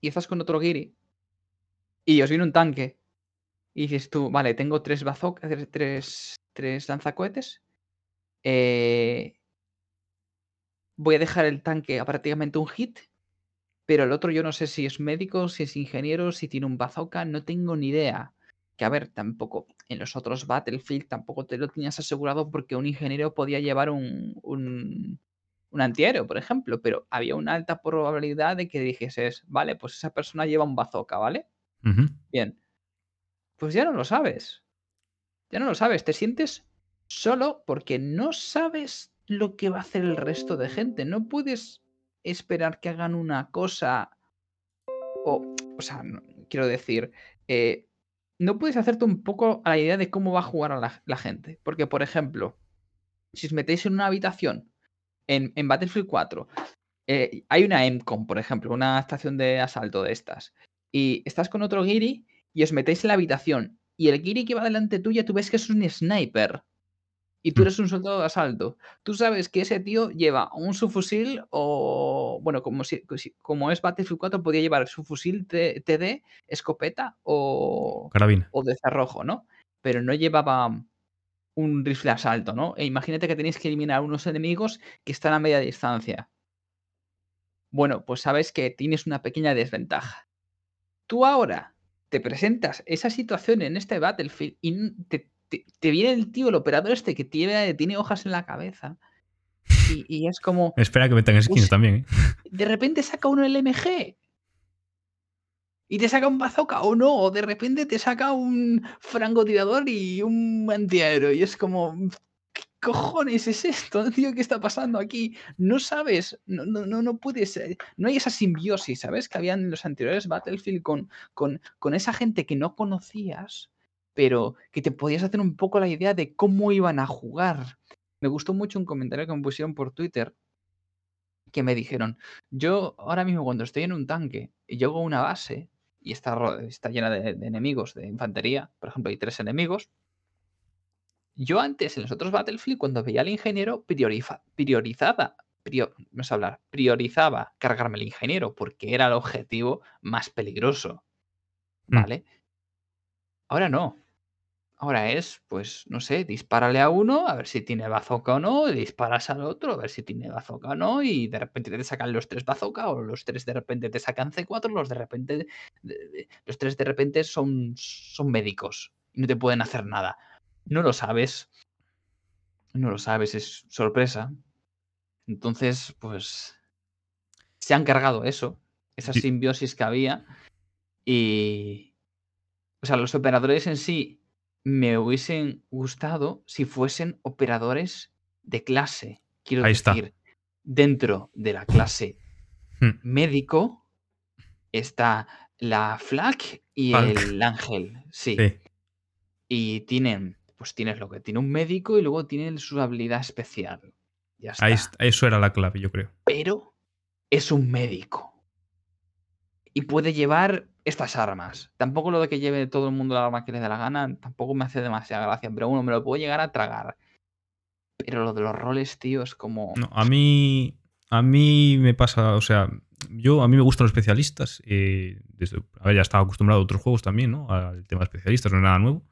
y estás con otro Giri y os viene un tanque y dices tú, vale, tengo tres bazookas, tres, tres, lanzacohetes, eh, voy a dejar el tanque a prácticamente un hit, pero el otro yo no sé si es médico, si es ingeniero, si tiene un bazooka, no tengo ni idea. Que a ver, tampoco en los otros Battlefield tampoco te lo tenías asegurado porque un ingeniero podía llevar un, un antiaéreo, por ejemplo, pero había una alta probabilidad de que dijeses, vale, pues esa persona lleva un bazooka, ¿vale? Bien. Pues ya no lo sabes. Ya no lo sabes. Te sientes solo porque no sabes lo que va a hacer el resto de gente. No puedes esperar que hagan una cosa. O, o sea, no- quiero decir, eh, no puedes hacerte un poco a la idea de cómo va a jugar a la, la gente. Porque, por ejemplo, si os metéis en una habitación en, en Battlefield 4, eh, hay una EMCOM, por ejemplo, una estación de asalto de estas, y estás con otro Giri y os metéis en la habitación, y el Giri que va delante tuya, tú ves que es un sniper. Y tú Mm. eres un soldado de asalto. Tú sabes que ese tío lleva un subfusil o, bueno, como, si, como es Battlefield 4, podía llevar su fusil T- TD, escopeta o, Carabina. o de cerrojo, ¿no? Pero no llevaba un rifle asalto, ¿no? E imagínate que tenéis que eliminar a unos enemigos que están a media distancia. Bueno, pues sabes que tienes una pequeña desventaja. Tú ahora te presentas esa situación en este Battlefield y te, te- te viene el tío, el operador este que tiene, tiene hojas en la cabeza. Y, y es como, Espera que metan skins Uy. también, ¿eh? de repente saca uno el MG. Y te saca un bazooka o no, o de repente te saca un francotirador y un antiaéreo. Y es como, ¿qué cojones es esto, [LAUGHS] tío? ¿Qué está pasando aquí? No sabes, no, no, no, puedes, eh, no hay esa simbiosis, ¿sabes? Que habían en los anteriores Battlefield con, con, con esa gente que no conocías, pero que te podías hacer un poco la idea de cómo iban a jugar. Me gustó mucho un comentario que me pusieron por Twitter que me dijeron, yo ahora mismo cuando estoy en un tanque y llego a una base y está, está llena de, de enemigos, de infantería, por ejemplo, hay tres enemigos, yo antes en los otros Battlefield, cuando veía al ingeniero, prioriza- priorizaba, hablar, priorizaba cargarme al ingeniero porque era el objetivo más peligroso. Mm. ¿Vale? Ahora no. Ahora es, pues, no sé, dispárale a uno, a ver si tiene bazooka o no, y disparas al otro, a ver si tiene bazooka o no, y de repente te sacan los tres bazooka, o los tres de repente te sacan C4, los de repente, los tres de repente son, son médicos y no te pueden hacer nada. No lo sabes. No lo sabes, es sorpresa. Entonces, pues, se han cargado eso, esa simbiosis que había, y, o sea, los operadores en sí me hubiesen gustado si fuesen operadores de clase. Quiero decir, dentro de la clase hmm. médico está la FLAC y el ángel. Sí. Y tienen, pues tienes lo que tiene un médico y luego tienen su habilidad especial. Ya está. eso era la clave, yo creo. Pero es un médico. Y puede llevar estas armas. Tampoco lo de que lleve todo el mundo la arma que le dé la gana, tampoco me hace demasiada gracia, pero bueno, me lo puedo llegar a tragar. Pero lo de los roles, tío, es como. A mí. A mí me pasa, o sea, yo a mí me gustan los especialistas. Eh, desde, a ya estaba acostumbrado a otros juegos también, ¿no? Al tema de especialistas, no es nada nuevo.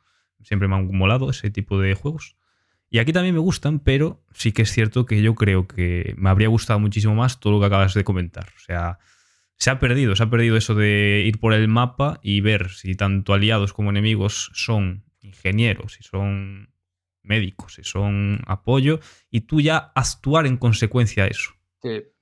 Siempre me han molado ese tipo de juegos. Y aquí también me gustan, pero sí que es cierto que yo creo que me habría gustado muchísimo más todo lo que acabas de comentar. O sea, se ha perdido, se ha perdido eso de ir por el mapa y ver si tanto aliados como enemigos son ingenieros, si son médicos, si son apoyo, y tú ya actuar en consecuencia a eso.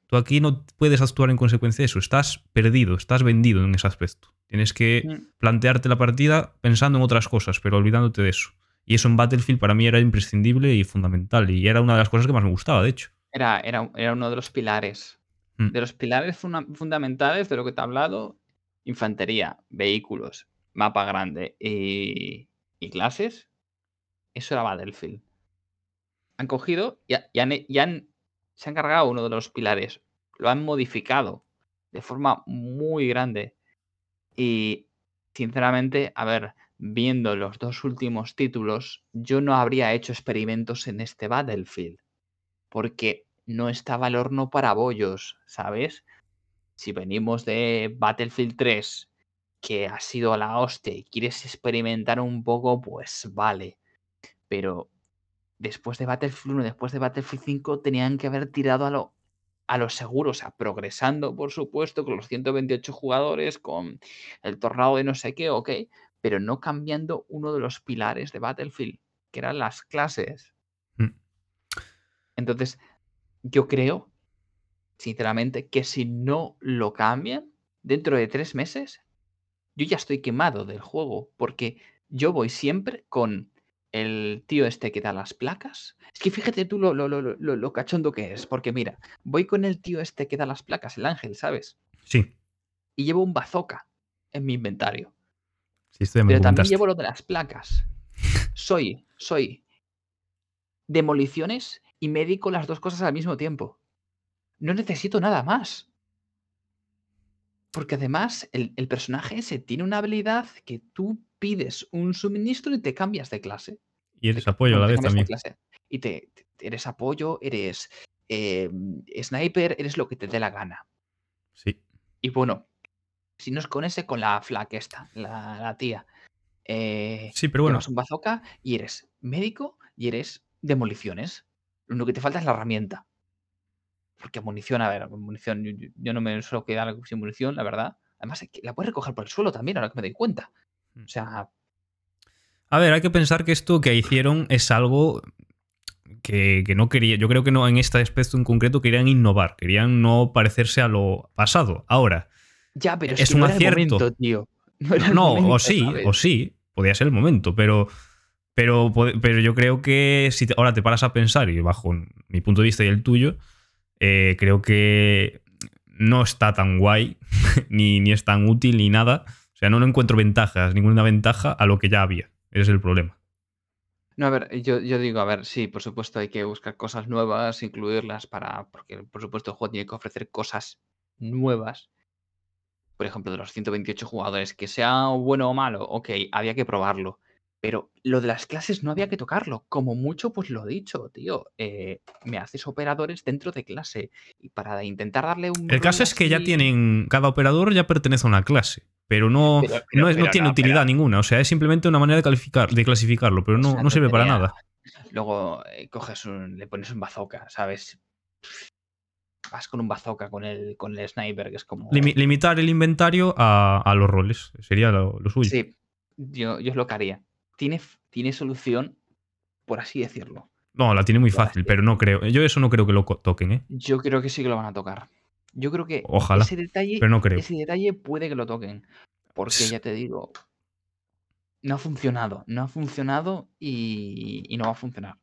Tú aquí no puedes actuar en consecuencia a eso, estás perdido, estás vendido en ese aspecto. Tienes que mm. plantearte la partida pensando en otras cosas, pero olvidándote de eso. Y eso en Battlefield para mí era imprescindible y fundamental, y era una de las cosas que más me gustaba, de hecho. Era, era, era uno de los pilares Mm. De los pilares fundamentales de lo que te he hablado, infantería, vehículos, mapa grande y, clases, eso era Battlefield. Han cogido y, han, se han cargado uno de los pilares, lo han modificado de forma muy grande. Y sinceramente, a ver, viendo los dos últimos títulos, yo no habría hecho experimentos en este Battlefield. Porque no estaba el horno para bollos, ¿sabes? Si venimos de Battlefield 3, que ha sido la hostia y quieres experimentar un poco, pues vale. Pero después de Battlefield 1, después de Battlefield 5, tenían que haber tirado a lo, a lo seguro, o sea, progresando, por supuesto, con los 128 jugadores, con el tornado de no sé qué, ok, pero no cambiando uno de los pilares de Battlefield, que eran las clases. Mm. Entonces, yo creo, sinceramente, que si no lo cambian dentro de tres meses, yo ya estoy quemado del juego, porque yo voy siempre con el tío este que da las placas. Es que fíjate tú lo, lo, lo, lo, cachondo que es, porque mira, voy con el tío este que da las placas, el ángel, ¿sabes? Sí. Y llevo un bazooka en mi inventario. Sí, estoy Pero también llevo lo de las placas. Soy, soy demoliciones y médico las dos cosas al mismo tiempo. No necesito nada más. Porque además el, personaje ese tiene una habilidad que tú pides un suministro y te cambias de clase. Y eres apoyo a la vez también. Y te, eres apoyo, eres eh, sniper, eres lo que te dé la gana. Sí. Y bueno, si no es con ese, con la flaque esta, la, tía. Eh, sí, pero bueno. un bazooka y eres médico y eres demoliciones. Lo que te falta es la herramienta. Porque munición, a ver, munición, yo, no me suelo quedar sin munición, la verdad. Además, la puedes recoger por el suelo también, ahora que me doy cuenta. Mm. O sea. A ver, hay que pensar que esto que hicieron es algo que, no quería. Yo creo que no en este aspecto en concreto querían innovar, querían no parecerse a lo pasado. Ahora. Ya, pero es, un acierto. tío. No, o sí, o sí, podía ser el momento, pero pero, pero yo creo que si ahora te paras a pensar, y bajo mi punto de vista y el tuyo, eh, creo que no está tan guay, [LAUGHS] ni, ni es tan útil, ni nada. O sea, no, encuentro ventajas, ninguna ventaja a lo que ya había. Ese es el problema. No, a ver, yo, yo, digo, a ver, sí, por supuesto hay que buscar cosas nuevas, incluirlas para, porque por supuesto el juego tiene que ofrecer cosas nuevas. Por ejemplo, de los 128 jugadores, que sea bueno o malo, ok, había que probarlo. Pero lo de las clases no había que tocarlo. Como mucho, pues lo he dicho, tío. Eh, me haces operadores dentro de clase. Y para intentar darle un. El caso es que ya tienen. Cada operador ya pertenece a una clase. pero no, Pero- pero- no, es- no tiene no, utilidad ninguna. O sea, es simplemente una manera de, calificar, de clasificarlo, pero no, no sirve para nada. Luego eh, coges un, le pones un bazooka, ¿sabes? Vas con un bazooka con el, con el sniper, que es como. Limi- limitar el inventario a, a los roles sería lo, lo suyo. Sí, yo, yo es lo que haría. Tiene, tiene solución, por así decirlo. No, la tiene muy fácil, pero no creo. Yo eso no creo que lo toquen, ¿eh? Yo creo que sí que lo van a tocar. Yo creo que Ojalá, ese detalle, pero no creo. ese detalle puede que lo toquen. Porque ya te digo, no ha funcionado. No ha funcionado y, y no va a funcionar.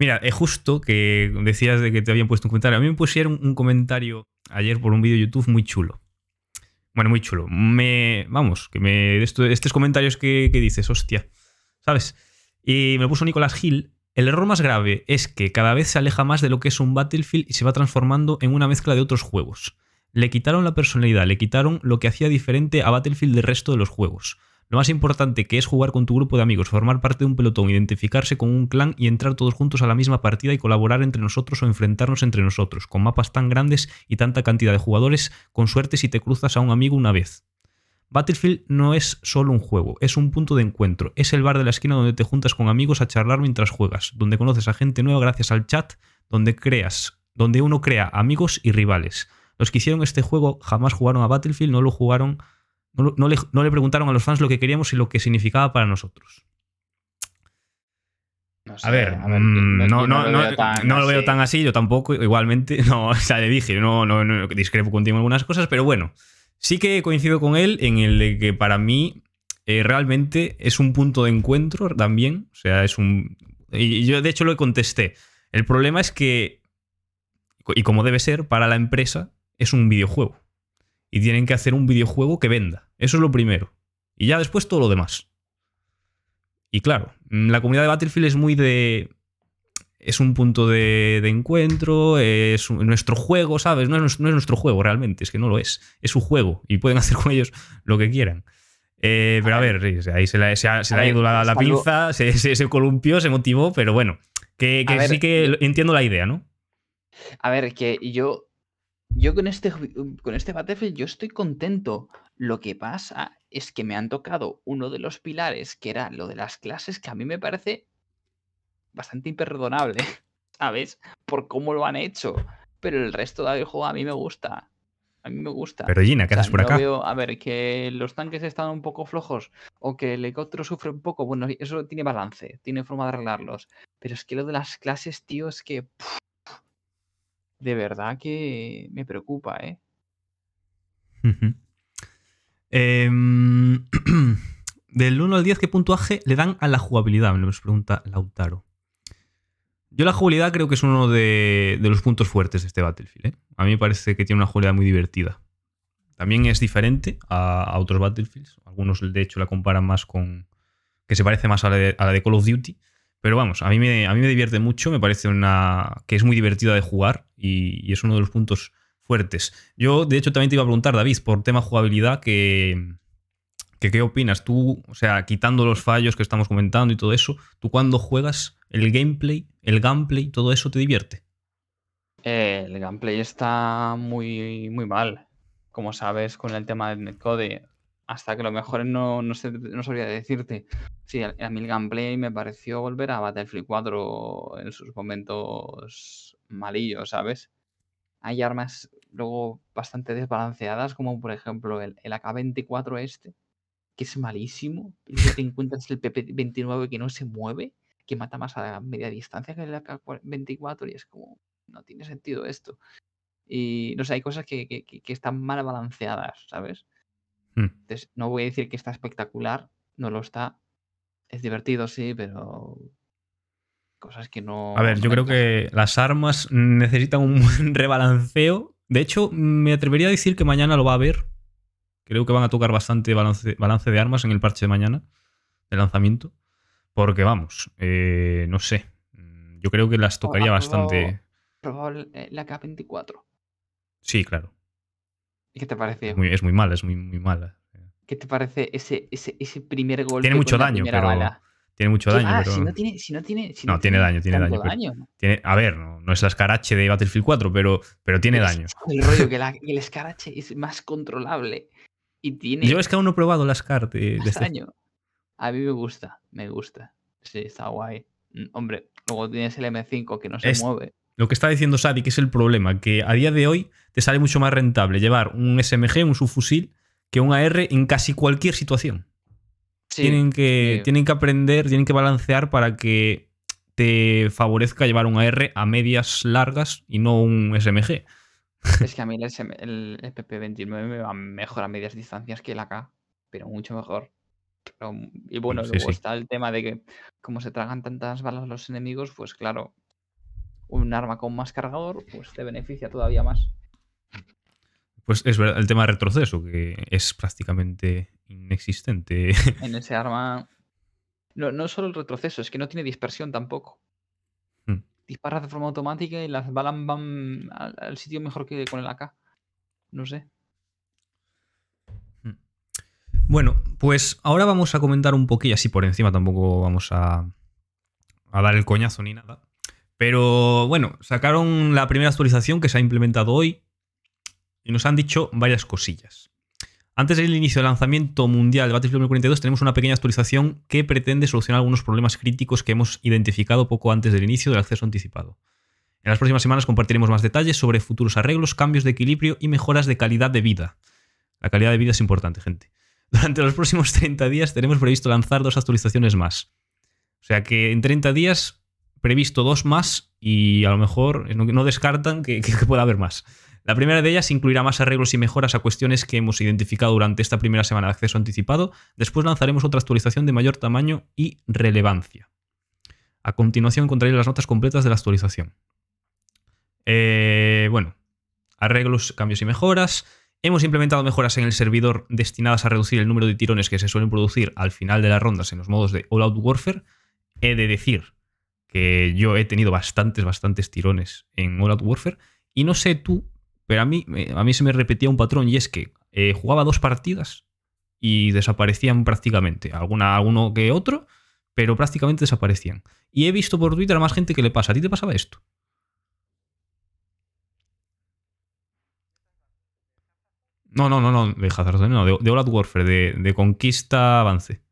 Mira, es justo que decías de que te habían puesto un comentario. A mí me pusieron un comentario ayer por un vídeo de YouTube muy chulo. Bueno, muy chulo. Me, vamos, que me. Esto, estos comentarios que, que dices, hostia. ¿Sabes? Y me puso Nicolás Gil. El error más grave es que cada vez se aleja más de lo que es un Battlefield y se va transformando en una mezcla de otros juegos. Le quitaron la personalidad, le quitaron lo que hacía diferente a Battlefield del resto de los juegos. Lo más importante que es jugar con tu grupo de amigos, formar parte de un pelotón, identificarse con un clan y entrar todos juntos a la misma partida y colaborar entre nosotros o enfrentarnos entre nosotros, con mapas tan grandes y tanta cantidad de jugadores, con suerte si te cruzas a un amigo una vez. Battlefield no es solo un juego, es un punto de encuentro, es el bar de la esquina donde te juntas con amigos a charlar mientras juegas, donde conoces a gente nueva gracias al chat, donde creas, donde uno crea amigos y rivales. Los que hicieron este juego jamás jugaron a Battlefield, no lo jugaron no, le, no le preguntaron a los fans lo que queríamos y lo que significaba para nosotros. No A ver, mm, no, lo veo tan no lo veo así. tan así, yo tampoco, igualmente. [LAUGHS] No, o sea, le dije, no, no, no, discrepo contigo en algunas cosas, pero bueno, sí que coincido con él en el de que para mí eh, realmente es un punto de encuentro también. O sea, es un. Y yo de hecho lo contesté. El problema es que, y como debe ser, para la empresa es un videojuego. Y tienen que hacer un videojuego que venda. Eso es lo primero. Y ya después todo lo demás. Y claro, mm, la comunidad de Battlefield es muy de. Es un punto de, de encuentro, es un- nuestro juego, ¿sabes? No es, nues- no es nuestro juego realmente, es que no lo es. Es su juego y pueden [LAUGHS] hacer con ellos lo que quieran. Eh, pero a ver, sí, sea, ahí se le, se ha- se le ha ido la, la pinza, se, se- columpió, se motivó, pero bueno, que, que ver, sí que entiendo la idea, ¿no? A ver, que yo. Yo con este, ju- con este Battlefield yo estoy contento. Lo que pasa es que me han tocado uno de los pilares, que era lo de las clases, que a mí me parece bastante imperdonable, [LAUGHS] ¿sabes? Por cómo lo han hecho. Pero el resto del juego a mí me gusta. A mí me gusta. Pero Gina, ¿qué O sea, haces por no acá? veo- a ver, que los tanques están un poco flojos o que el helicóptero sufre un poco, bueno, eso tiene balance, tiene forma de arreglarlos. Pero es que lo de las clases, tío, es que. De verdad que me preocupa, ¿eh? Em, [CLEARS THROAT] del 1 al 10, ¿qué puntuaje le dan a la jugabilidad? Me lo pregunta Lautaro. Yo la jugabilidad creo que es uno de, de los puntos fuertes de este Battlefield. ¿eh? A mí me parece que tiene una jugabilidad muy divertida. También es diferente a, a otros Battlefields. Algunos, de hecho, la comparan más con. que se parece más a la de, a la de Call of Duty. Pero vamos, a mí, me, a mí me divierte mucho. Me parece una. que es muy divertida de jugar y, es uno de los puntos fuertes. Yo, de hecho, también te iba a preguntar, David, por tema jugabilidad, que, que ¿qué opinas? Tú, o sea, quitando los fallos que estamos comentando y todo eso, ¿tú cuando juegas el gameplay, el gameplay, todo eso te divierte? Eh, el gameplay está muy, muy mal. Como sabes, con el tema del netcode. Hasta que lo mejor no, no, sé, no sabría decirte. Sí, a, a mí el gameplay me pareció volver a Battlefield 4 en sus momentos malillos, ¿sabes? Hay armas luego bastante desbalanceadas, como por ejemplo el, el AK-24 este, que es malísimo. Y te encuentras el PP-29 que no se mueve, que mata más a media distancia que el AK-24 y es como, no tiene sentido esto. Y no sé, hay cosas que- que están mal balanceadas, ¿sabes? Entonces, no voy a decir que está espectacular, no lo está. Es divertido, sí, pero cosas que no. A ver, yo creo que las armas necesitan un buen [LAUGHS] rebalanceo. De hecho, me atrevería a decir que mañana lo va a haber. Creo que van a tocar bastante balance, balance de armas en el parche de mañana, de lanzamiento. Porque vamos, eh, no sé. Mm, Yo creo que las tocaría ¿has probado- bastante. el- la K24. Sí, claro. ¿Y qué te parece? Es muy, es muy mala, es muy, muy mala. ¿Qué te parece ese, ese, ese primer golpe? Tiene mucho con daño, pero- bala? Tiene mucho daño, Ah, pero. si no tiene, si no tiene, si No, tiene daño, tiene daño, pero- Tiene, a ver, no, no es la escarache de Battlefield 4, pero, pero tiene daño. [LAUGHS] El rollo que, la- el escarache es más controlable y tiene Yo es que aún no he probado la SCAR de, de más este. daño. A mí me gusta, me gusta. Sí, está guay. Mm, Hombre, luego tienes el M5 que no se Es- mueve. Lo que está diciendo Sadi, que es el problema, que a día de hoy te sale mucho más rentable llevar un SMG, un subfusil, que un AR en casi cualquier situación. Sí, tienen, que, sí. tienen que aprender, tienen que balancear para que te favorezca llevar un AR a medias largas y no un SMG. [LAUGHS] Es que a mí el, SM el, el PP29 me va mejor a medias distancias que el AK, pero mucho mejor. Pero- y bueno, sí, luego sí. está el tema de que como se tragan tantas balas los enemigos, pues claro, un arma con más cargador, pues te beneficia todavía más. Pues es verdad, el tema de retroceso, que es prácticamente inexistente. [LAUGHS] En ese arma. No, no solo el retroceso, es que no tiene dispersión tampoco. Hmm. Disparas de forma automática y las balas van al, al sitio mejor que con el AK. No sé. Bueno, pues ahora vamos a comentar un poquillo, así por encima tampoco vamos a, a dar el coñazo ni nada. Pero bueno, sacaron la primera actualización que se ha implementado hoy y nos han dicho varias cosillas. Antes del inicio del lanzamiento mundial de Battlefield 2042 tenemos una pequeña actualización que pretende solucionar algunos problemas críticos que hemos identificado poco antes del inicio del acceso anticipado. En las próximas semanas compartiremos más detalles sobre futuros arreglos, cambios de equilibrio y mejoras de calidad de vida. La calidad de vida es importante, gente. [LAUGHS] Durante los próximos 30 días tenemos previsto lanzar dos actualizaciones más. O sea que en 30 días previsto dos más y a lo mejor no, descartan que pueda haber más. La primera de ellas incluirá más arreglos y mejoras a cuestiones que hemos identificado durante esta primera semana de acceso anticipado. Después lanzaremos otra actualización de mayor tamaño y relevancia. A continuación encontraréis las notas completas de la actualización. Eh, bueno, arreglos, cambios y mejoras. Hemos implementado mejoras en el servidor destinadas a reducir el número de tirones que se suelen producir al final de las rondas en los modos de All Out Warfare. He de decir que yo he tenido bastantes, bastantes tirones en All Out Warfare. Y no sé tú, pero a mí, a mí se me repetía un patrón y es que eh, jugaba dos partidas y desaparecían prácticamente. Alguna, alguno que otro, pero prácticamente desaparecían. Y he visto por Twitter a más gente que le pasa. ¿A ti te pasaba esto? No, no, no, no, de Hazard, no, de, de All Warfare, de, de conquista avance.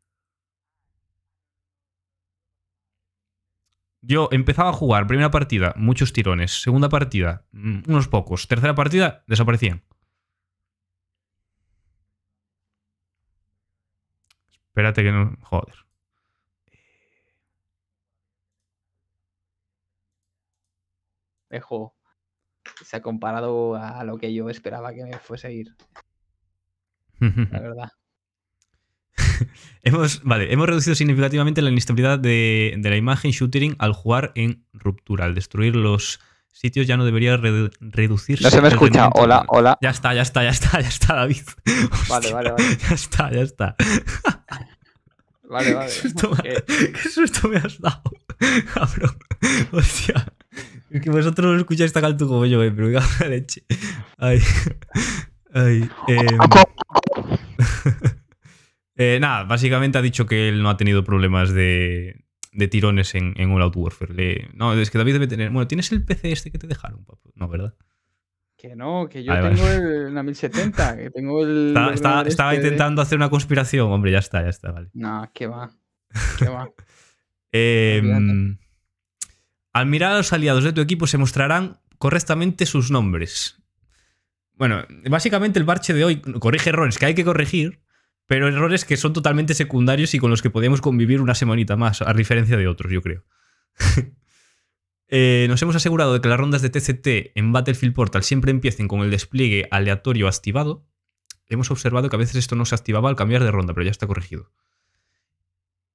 Yo empezaba a jugar, primera partida, muchos tirones. Segunda partida, mm, unos pocos. Tercera partida, desaparecían. Espérate que no. Joder. Dejo. Se ha comparado a lo que yo esperaba que me fuese a ir, [LAUGHS] la verdad. [LAUGHS] hemos, vale, hemos reducido significativamente la inestabilidad de, de la imagen shooting al jugar en ruptura. Al destruir los sitios ya no debería redu- reducirse. No se me escucha. rendimiento. Hola, hola. Ya está, ya está, ya está, ya está, David. Vale, [LAUGHS] Hostia, vale, vale. [LAUGHS] Ya está, ya está. Vale, vale. ¿Qué susto, me- Eh, qué susto me has dado, cabrón. Hostia. Es que vosotros no escucháis tan alto como yo, eh, pero me leche. Ay. Ay. em. Eh, nada, básicamente ha dicho que él no ha tenido problemas de, de tirones en, en All Out Warfare. Le- no, es que David debe tener. Bueno, ¿tienes el PC este que te dejaron, papu? No, ¿verdad? Que no, que yo Vale, tengo el, una 1070, que tengo el. Estaba, este de- intentando hacer una conspiración. Hombre, ya está, ya está, vale. No, que va. [LAUGHS] Que va. Eh, al mirar a los aliados de tu equipo se mostrarán correctamente sus nombres. Bueno, básicamente el parche de hoy corrige errores que hay que corregir, pero errores que son totalmente secundarios y con los que podemos convivir una semanita más, a diferencia de otros, yo creo. [LAUGHS] Eh, nos hemos asegurado de que las rondas de TCT en Battlefield Portal siempre empiecen con el despliegue aleatorio activado. Hemos observado que a veces esto no se activaba al cambiar de ronda, pero ya está corregido.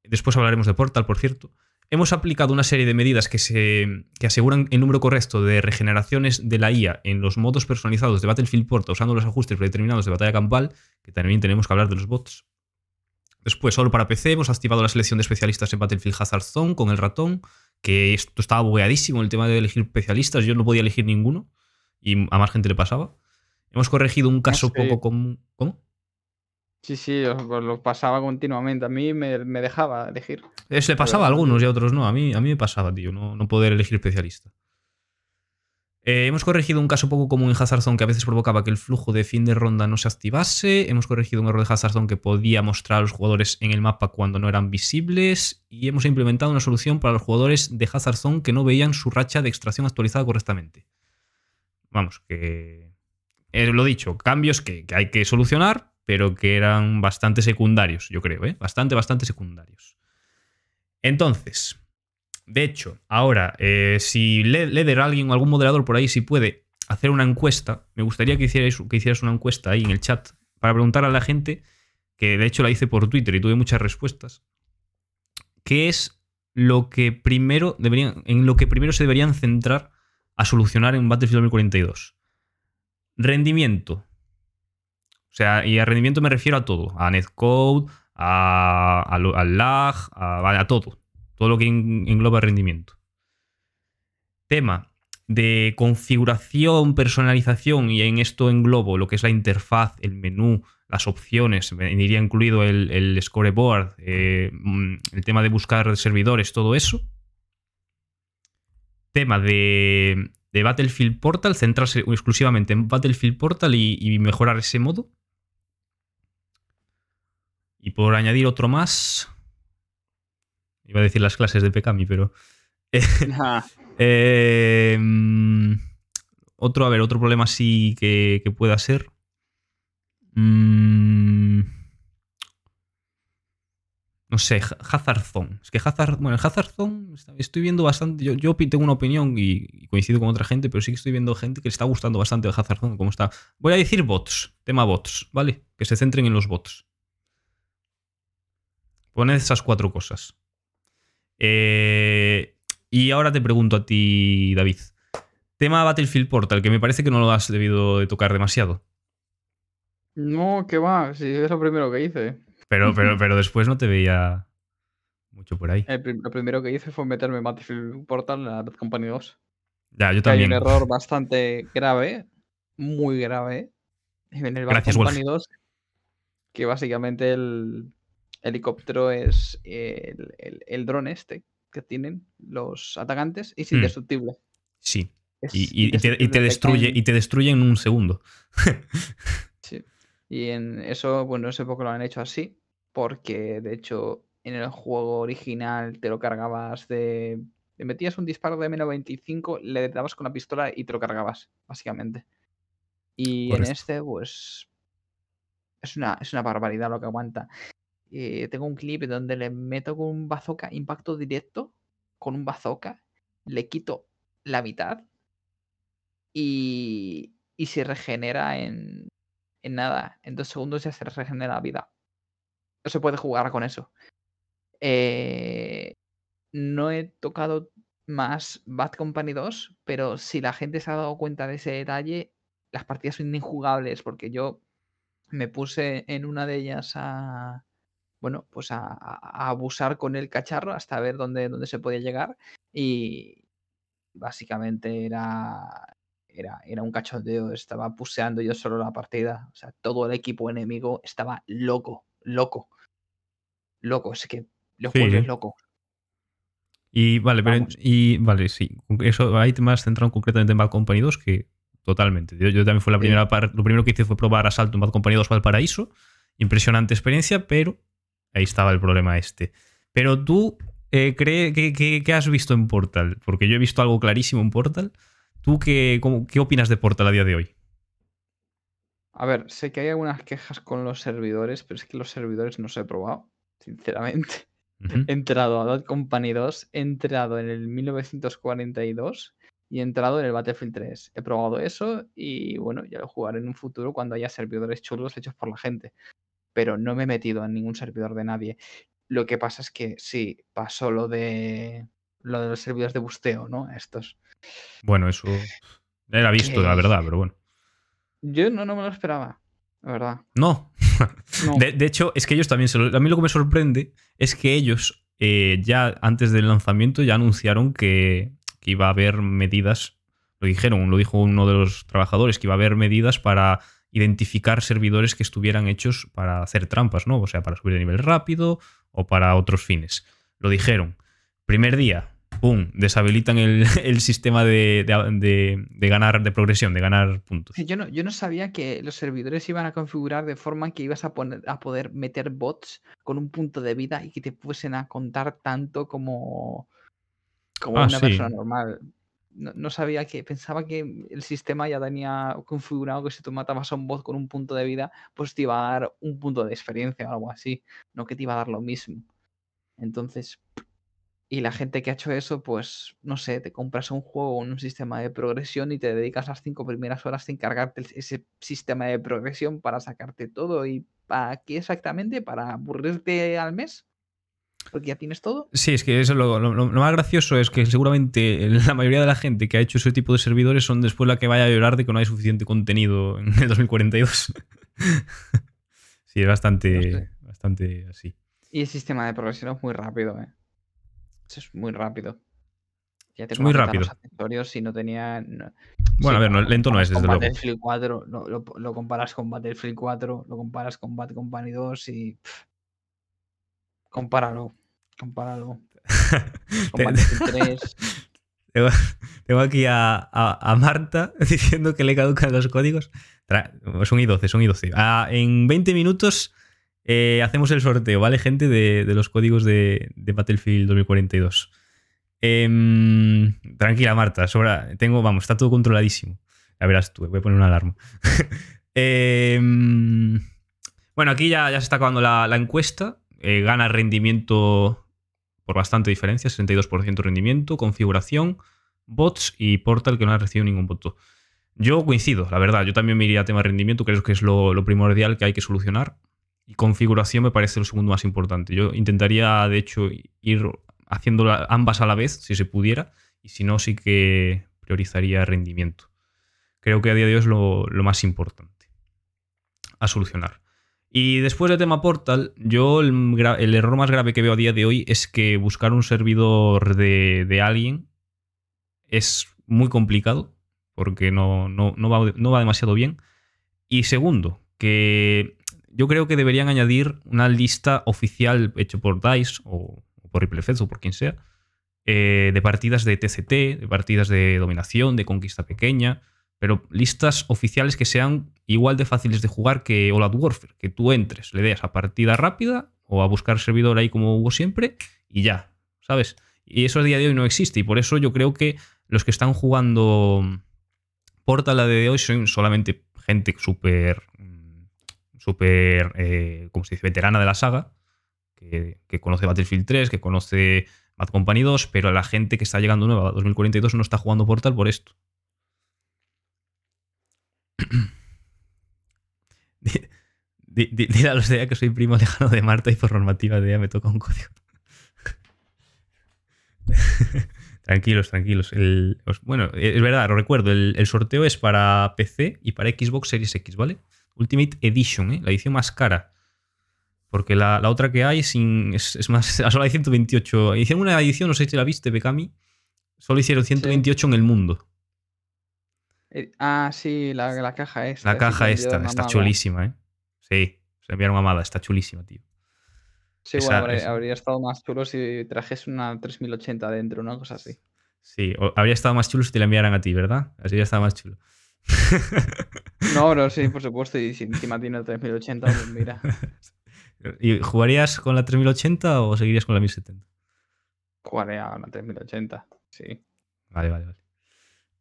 Después hablaremos de Portal, por cierto. Hemos aplicado una serie de medidas que, se, que aseguran el número correcto de regeneraciones de la IA en los modos personalizados de Battlefield Portal usando los ajustes predeterminados de batalla campal, que también tenemos que hablar de los bots. Después, solo para PC, hemos activado la selección de especialistas en Battlefield Hazard Zone con el ratón, que esto estaba bugueadísimo el tema de elegir especialistas, yo no podía elegir ninguno y a más gente le pasaba. Hemos corregido un caso sé. poco común. ¿Cómo? Sí, sí, lo, lo pasaba continuamente. A mí me, me dejaba elegir. Eso le pasaba a algunos y a otros no. A mí, a mí me pasaba, tío, no, no poder elegir especialista. Eh, hemos corregido un caso poco común en Hazard que a veces provocaba que el flujo de fin de ronda no se activase. Hemos corregido un error de Hazard que podía mostrar a los jugadores en el mapa cuando no eran visibles. Y hemos implementado una solución para los jugadores de Hazard que no veían su racha de extracción actualizada correctamente. Vamos, que. Eh, lo dicho, cambios que, que hay que solucionar, pero que eran bastante secundarios, yo creo, ¿eh? Bastante, bastante secundarios. Entonces, de hecho, ahora, eh, si Leder, alguien algún moderador por ahí, si puede hacer una encuesta, me gustaría que hicieras, que hicieras una encuesta ahí en el chat para preguntar a la gente, que de hecho la hice por Twitter y tuve muchas respuestas, qué es lo que primero deberían, en lo que primero se deberían centrar a solucionar en Battlefield 2042. Rendimiento. O sea, y a rendimiento me refiero a todo, a netcode, a, al lag, a, a todo todo lo que engloba rendimiento. Tema de configuración, personalización, y en esto englobo lo que es la interfaz, el menú, las opciones, iría incluido el, scoreboard, eh, mm, el tema de buscar servidores, todo eso. Tema de, Battlefield Portal, centrarse exclusivamente en Battlefield Portal y mejorar ese modo. Y por añadir otro más, Iba a decir las clases de Pekami, pero. Eh, mm, [LAUGHS] otro, a ver, otro problema sí que, pueda ser. Mm, no sé, Hazard Zone. Es que Hazard. Bueno, el Hazard Zone estoy viendo bastante. Yo, yo, tengo una opinión y, coincido con otra gente, pero sí que estoy viendo gente que le está gustando bastante el Hazard Zone, como está. Voy a decir bots, tema bots, ¿vale? Que se centren en los bots. Poned esas cuatro cosas. Eh, y ahora te pregunto a ti, David. Tema Battlefield Portal, que me parece que no lo has debido de tocar demasiado. No, que va, si es lo primero que hice. Pero, pero, [LAUGHS] pero después no te veía mucho por ahí. lo primero que hice fue meterme en Battlefield Portal en la Bad Company 2. Ya, yo también. Hay un error bastante grave, muy grave, en el Bad Company 2, que básicamente el, helicóptero es el, dron este que tienen los atacantes y es hmm. indestructible. Sí. y, te, destruye, y te destruye en un segundo. [LAUGHS] sí. Y en eso, bueno, ese poco lo han hecho así, porque de hecho en el juego original te lo cargabas de. Le metías un disparo de menos 25, le dabas con la pistola y te lo cargabas, básicamente. Y en este, pues. Es una, es una barbaridad lo que aguanta. Eh, tengo un clip donde le meto con un bazooka impacto directo, con un bazooka, le quito la mitad y, y se regenera en, en nada. En dos segundos ya se regenera la vida. No se puede jugar con eso. Eh, no he tocado más Bad Company 2, pero si la gente se ha dado cuenta de ese detalle, las partidas son injugables porque yo me puse en una de ellas a, bueno, pues a, abusar con el cacharro hasta ver dónde, dónde se podía llegar y básicamente era, era, era un cachondeo, estaba puseando yo solo la partida, o sea, todo el equipo enemigo estaba loco, loco, loco, es que lo sí, loco. Y vale, pero, y vale, sí, eso ahí te más centrado concretamente en Bad Company 2 que totalmente. Yo, también fue la primera parte, lo primero que hice fue probar Asalto en Bad Company 2 Valparaíso. Impresionante experiencia, pero Ahí estaba el problema este. Pero tú, eh, ¿qué, has visto en Portal? Porque yo he visto algo clarísimo en Portal. ¿Tú qué, qué opinas de Portal a día de hoy? A ver, sé que hay algunas quejas con los servidores, pero es que los servidores no se he probado, sinceramente. He entrado a Dot Company 2, he entrado en el 1942 y he entrado en el Battlefield 3. He probado eso y bueno, ya lo jugaré en un futuro cuando haya servidores chulos hechos por la gente pero no me he metido en ningún servidor de nadie. Lo que pasa es que sí, pasó lo de lo de los servidores de busteo, ¿no? Estos. Bueno, eso era visto, la verdad, pero bueno. Yo no, no me lo esperaba, la verdad. No. [LAUGHS] De, hecho, es que ellos también se lo, A mí lo que me sorprende es que ellos, eh, ya antes del lanzamiento, ya anunciaron que, que iba a haber medidas. Lo dijeron, lo dijo uno de los trabajadores, que iba a haber medidas para identificar servidores que estuvieran hechos para hacer trampas, ¿no? O sea, para subir de nivel rápido o para otros fines. Lo dijeron. Primer día, ¡pum! Deshabilitan el, [LAUGHS] sistema de, ganar, de progresión, de ganar puntos. Yo no, yo no sabía que los servidores iban a configurar de forma que ibas a, poner, a poder meter bots con un punto de vida y que te fuesen a contar tanto como, como ah, una persona normal no, sabía que, pensaba que el sistema ya tenía configurado que si tú matabas a un bot con un punto de vida, pues te iba a dar un punto de experiencia o algo así, no que te iba a dar lo mismo. Entonces, y la gente que ha hecho eso, pues, no sé, te compras un juego con un sistema de progresión y te dedicas las cinco primeras horas a encargarte ese sistema de progresión para sacarte todo. ¿Y para qué exactamente? ¿Para aburrirte al mes? Porque ya tienes todo. Sí, es que eso lo, más gracioso es que seguramente la mayoría de la gente que ha hecho ese tipo de servidores son después la que vaya a llorar de que no hay suficiente contenido en el 2042. [LAUGHS] sí, es bastante, bastante así. Y el sistema de progresión es muy rápido, ¿eh? es muy rápido. Ya te es muy rápido. Los no tenía. Bueno, a ver, lento no es, desde luego. Battlefield 4, lo, comparas con Battlefield 4, lo comparas con Bad Company 2 y. compáralo. Compáralo. [LAUGHS] [LAUGHS] Tengo, aquí a, Marta [LAUGHS] diciendo que le caducan los códigos. Son i12, son i12. Ah, en 20 minutos eh, hacemos el sorteo, ¿vale, gente? De, los códigos de, Battlefield 2042. Em, tranquila, Marta. Sobra, tengo, vamos, está todo controladísimo. Ya verás tú, voy a poner una alarma. Em, bueno, aquí ya, ya, se está acabando la, encuesta. Eh, gana rendimiento por bastante diferencia, 62% rendimiento, configuración, bots y Portal que no ha recibido ningún voto. Yo coincido, la verdad, yo también me iría a tema rendimiento, creo que es lo, primordial que hay que solucionar. Y configuración me parece lo segundo más importante. Yo intentaría, de hecho, ir haciendo ambas a la vez, si se pudiera, y si no, sí que priorizaría rendimiento. Creo que a día de hoy es lo más importante a solucionar. Y después del tema Portal, yo el, error más grave que veo a día de hoy es que buscar un servidor de, alguien es muy complicado porque no, no, va, demasiado bien. Y segundo, que yo creo que deberían añadir una lista oficial hecha por DICE o, por Ripple o por quien sea, eh, de partidas de TCT, de partidas de dominación, de conquista pequeña, pero listas oficiales que sean igual de fáciles de jugar que Out Warfare, que tú entres, le des a partida rápida o a buscar servidor ahí como hubo siempre y ya, ¿sabes? Y eso a día de hoy no existe y por eso yo creo que los que están jugando Portal a día de hoy son solamente gente súper, súper, eh, se dice, veterana de la saga, que, que, conoce Battlefield 3, que conoce Bad Company 2, pero la gente que está llegando nueva a 2042 no está jugando Portal por esto. Dile a los de ella que soy primo lejano de Marta y por normativa de ella me toca un código. tranquilos, tranquilos. bueno, es verdad, lo recuerdo. El, sorteo es para PC y para Xbox Series X, ¿vale? Ultimate Edition, ¿eh? la edición más cara. Porque la, otra que hay sin, es, más. [LAUGHS] Solo hay 128. Hicieron una edición, no sé si la viste, Bekami. Solo hicieron 128 en el mundo. Eh, ah, sí, la, caja esta. La caja esta, está chulísima, ¿eh? Sí, se enviaron mamada, está chulísima, tío. Sí, bueno, habría, estado más chulo si trajes una 3080 dentro, una cosa así. Sí, habría estado más chulo si te la enviaran a ti, ¿verdad? Así habría estado más chulo. No, no, sí, [LAUGHS] por supuesto. Y si encima tiene 3080, pues mira. [LAUGHS] ¿Y jugarías con la 3080 o seguirías con la 1070? Jugaría con la 3080, sí. Vale, vale, vale.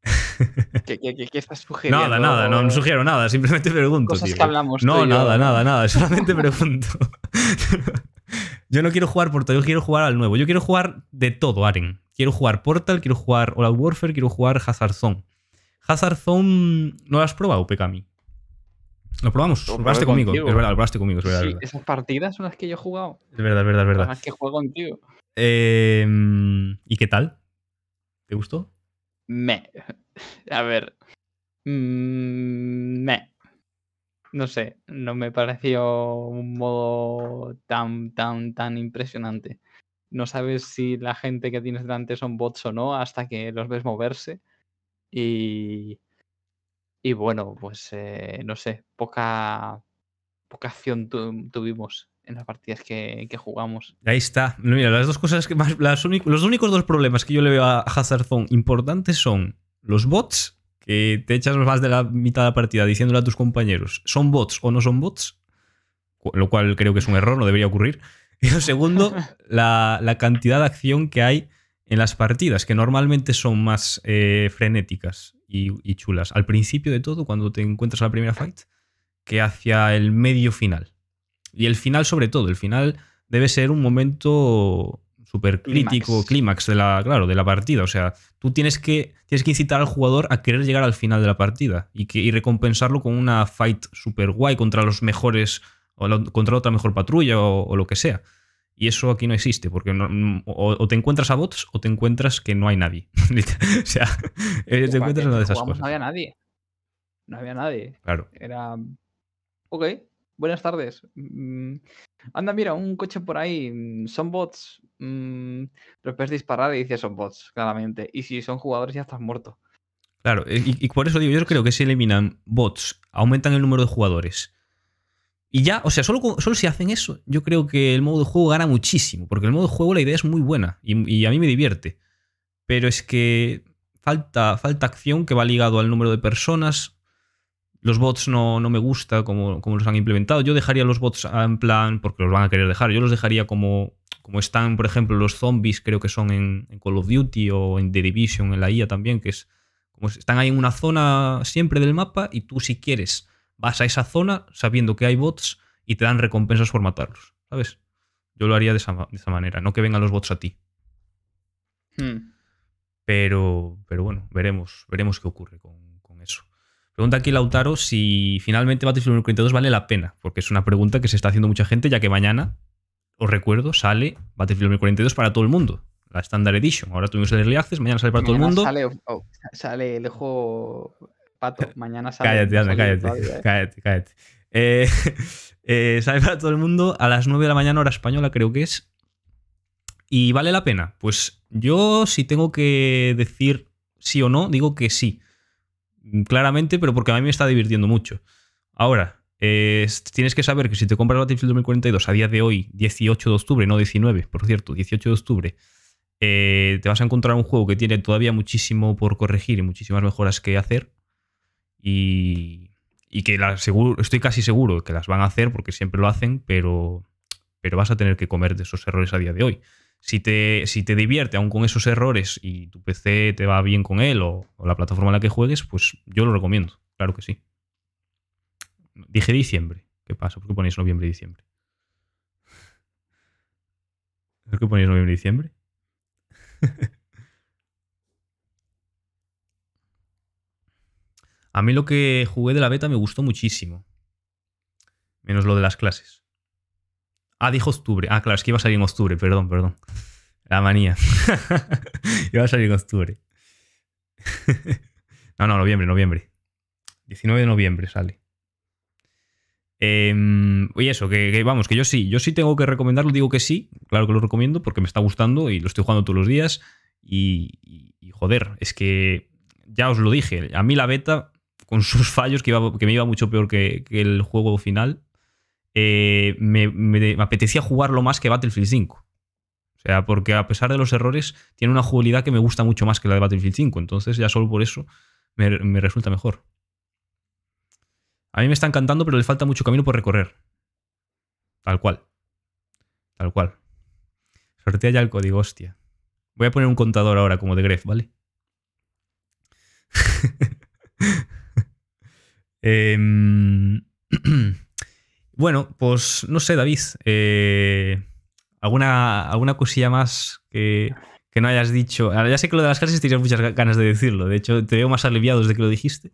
[LAUGHS] ¿Qué, estás sugiriendo? Nada, nada, no, sugiero nada, simplemente pregunto. Cosas que hablamos. No, nada, nada, nada, [LAUGHS] solamente pregunto. [LAUGHS] yo no quiero jugar Portal, yo quiero jugar al nuevo. Yo quiero jugar de todo, Aren. Quiero jugar Portal, quiero jugar All Out Warfare, quiero jugar Hazard Zone. Hazard Zone, ¿no lo has probado, Pekami? Lo probamos, lo, probaste conmigo. Es verdad, lo probaste conmigo, es verdad, sí, Esas partidas son las que yo he jugado. Es verdad, es verdad, es verdad. Las que juego contigo. Eh, ¿Y qué tal? ¿Te gustó? Me. A ver. Mm, me. No sé, no me pareció un modo tan, tan, tan impresionante. No sabes si la gente que tienes delante son bots o no hasta que los ves moverse. Y, Y bueno, pues eh, no sé, poca, poca acción tuvimos en las partidas que, jugamos. Ahí está. Mira, las dos cosas que más. los únicos dos problemas que yo le veo a Hazardzone importantes son los bots, que te echas más de la mitad de la partida diciéndole a tus compañeros, ¿son bots o no son bots? Lo cual creo que es un error, no debería ocurrir. [LAUGHS] Y lo segundo, [LAUGHS] la, cantidad de acción que hay en las partidas, que normalmente son más eh, frenéticas y, y, chulas. Al principio de todo, cuando te encuentras a la primera fight, que hacia el medio final. Y el final, sobre todo, el final debe ser un momento súper crítico, clímax de la, claro, de la partida. O sea, tú tienes que, tienes que incitar al jugador a querer llegar al final de la partida y, que, recompensarlo con una fight súper guay contra los mejores, o contra otra mejor patrulla o, lo que sea. Y eso aquí no existe, porque o, te encuentras a bots o te encuentras que no hay nadie. [LAUGHS] o sea, eh, te encuentras una de esas cosas. No había nadie. No había nadie. Claro. Era. Ok, buenas tardes. Mm, anda, mira, un coche por ahí. Mm, son bots. Mm, pero puedes disparar y dices son bots, claramente. Y si son jugadores, ya estás muerto. Claro, y, por eso digo, yo creo que si eliminan bots, aumentan el número de jugadores. Y ya, o sea, solo, solo si hacen eso, yo creo que el modo de juego gana muchísimo. Porque el modo de juego la idea es muy buena y, a mí me divierte. Pero es que falta, falta acción que va ligado al número de personas, los bots no, no me gusta como, como, los han implementado. Yo dejaría los bots en plan, porque los van a querer dejar, yo los dejaría como, como están, por ejemplo, los zombies, creo que son en, Call of Duty o en The Division, en la IA también, que es como están ahí en una zona siempre del mapa y tú si quieres vas a esa zona sabiendo que hay bots y te dan recompensas por matarlos, ¿sabes? Yo lo haría de esa, de esa manera, no que vengan los bots a ti. Hmm. Pero, pero bueno, veremos, veremos qué ocurre con. Pregunta aquí Lautaro si finalmente Battlefield 2042 vale la pena, porque es una pregunta que se está haciendo mucha gente, ya que mañana, os recuerdo, sale Battlefield 2042 para todo el mundo, la Standard Edition. Ahora tuvimos el Early Access, mañana sale para todo el mundo. Sale, oh, sale el juego pato, mañana sale. Cállate, anda, cállate, ¿eh? cállate, cállate, eh, [LAUGHS] eh, sale para todo el mundo a las 9 de la mañana, hora española, creo que es. ¿Y vale la pena? Pues yo, si tengo que decir sí o no, digo que sí claramente, pero porque a mí me está divirtiendo mucho. Ahora, tienes que saber que si te compras Battlefield 2042 a día de hoy, 18 de octubre, no 19, por cierto, 18 de octubre, eh, te vas a encontrar un juego que tiene todavía muchísimo por corregir y muchísimas mejoras que hacer. Y, que estoy casi seguro que las van a hacer porque siempre lo hacen, pero, pero vas a tener que comer de esos errores a día de hoy si te, si te divierte aún con esos errores y tu PC te va bien con él o, la plataforma en la que juegues, pues yo lo recomiendo, claro que sí. Dije diciembre. ¿Qué pasa? ¿Por qué ponéis noviembre y diciembre? ¿Por qué ponéis noviembre y diciembre? [LAUGHS] A mí lo que jugué de la beta me gustó muchísimo. Menos lo de las clases. Ah, dijo octubre. Ah, claro, es que iba a salir en octubre, perdón, perdón. La manía. [LAUGHS] iba a salir en octubre. [LAUGHS] no, no, noviembre, noviembre. 19 de noviembre sale. Eh, y eso, que, vamos, que yo sí, yo sí tengo que recomendarlo, digo que sí, claro que lo recomiendo porque me está gustando y lo estoy jugando todos los días. Y, joder, es que ya os lo dije, a mí la beta, con sus fallos, que, que me iba mucho peor que el juego final, eh, me, apetecía jugarlo más que Battlefield 5. O sea, porque a pesar de los errores, tiene una jugabilidad que me gusta mucho más que la de Battlefield 5. Entonces, ya solo por eso me, resulta mejor. A mí me está encantando, pero le falta mucho camino por recorrer. Tal cual. Tal cual. Sortea ya el código, hostia. Voy a poner un contador ahora como de Gref, ¿vale? [LAUGHS] eh, [CLEARS THROAT] Bueno, pues no sé, David. Eh, ¿alguna, ¿Alguna cosilla más que, no hayas dicho? ya sé que lo de las clases tienes muchas ganas de decirlo. De hecho, te veo más aliviado desde que lo dijiste.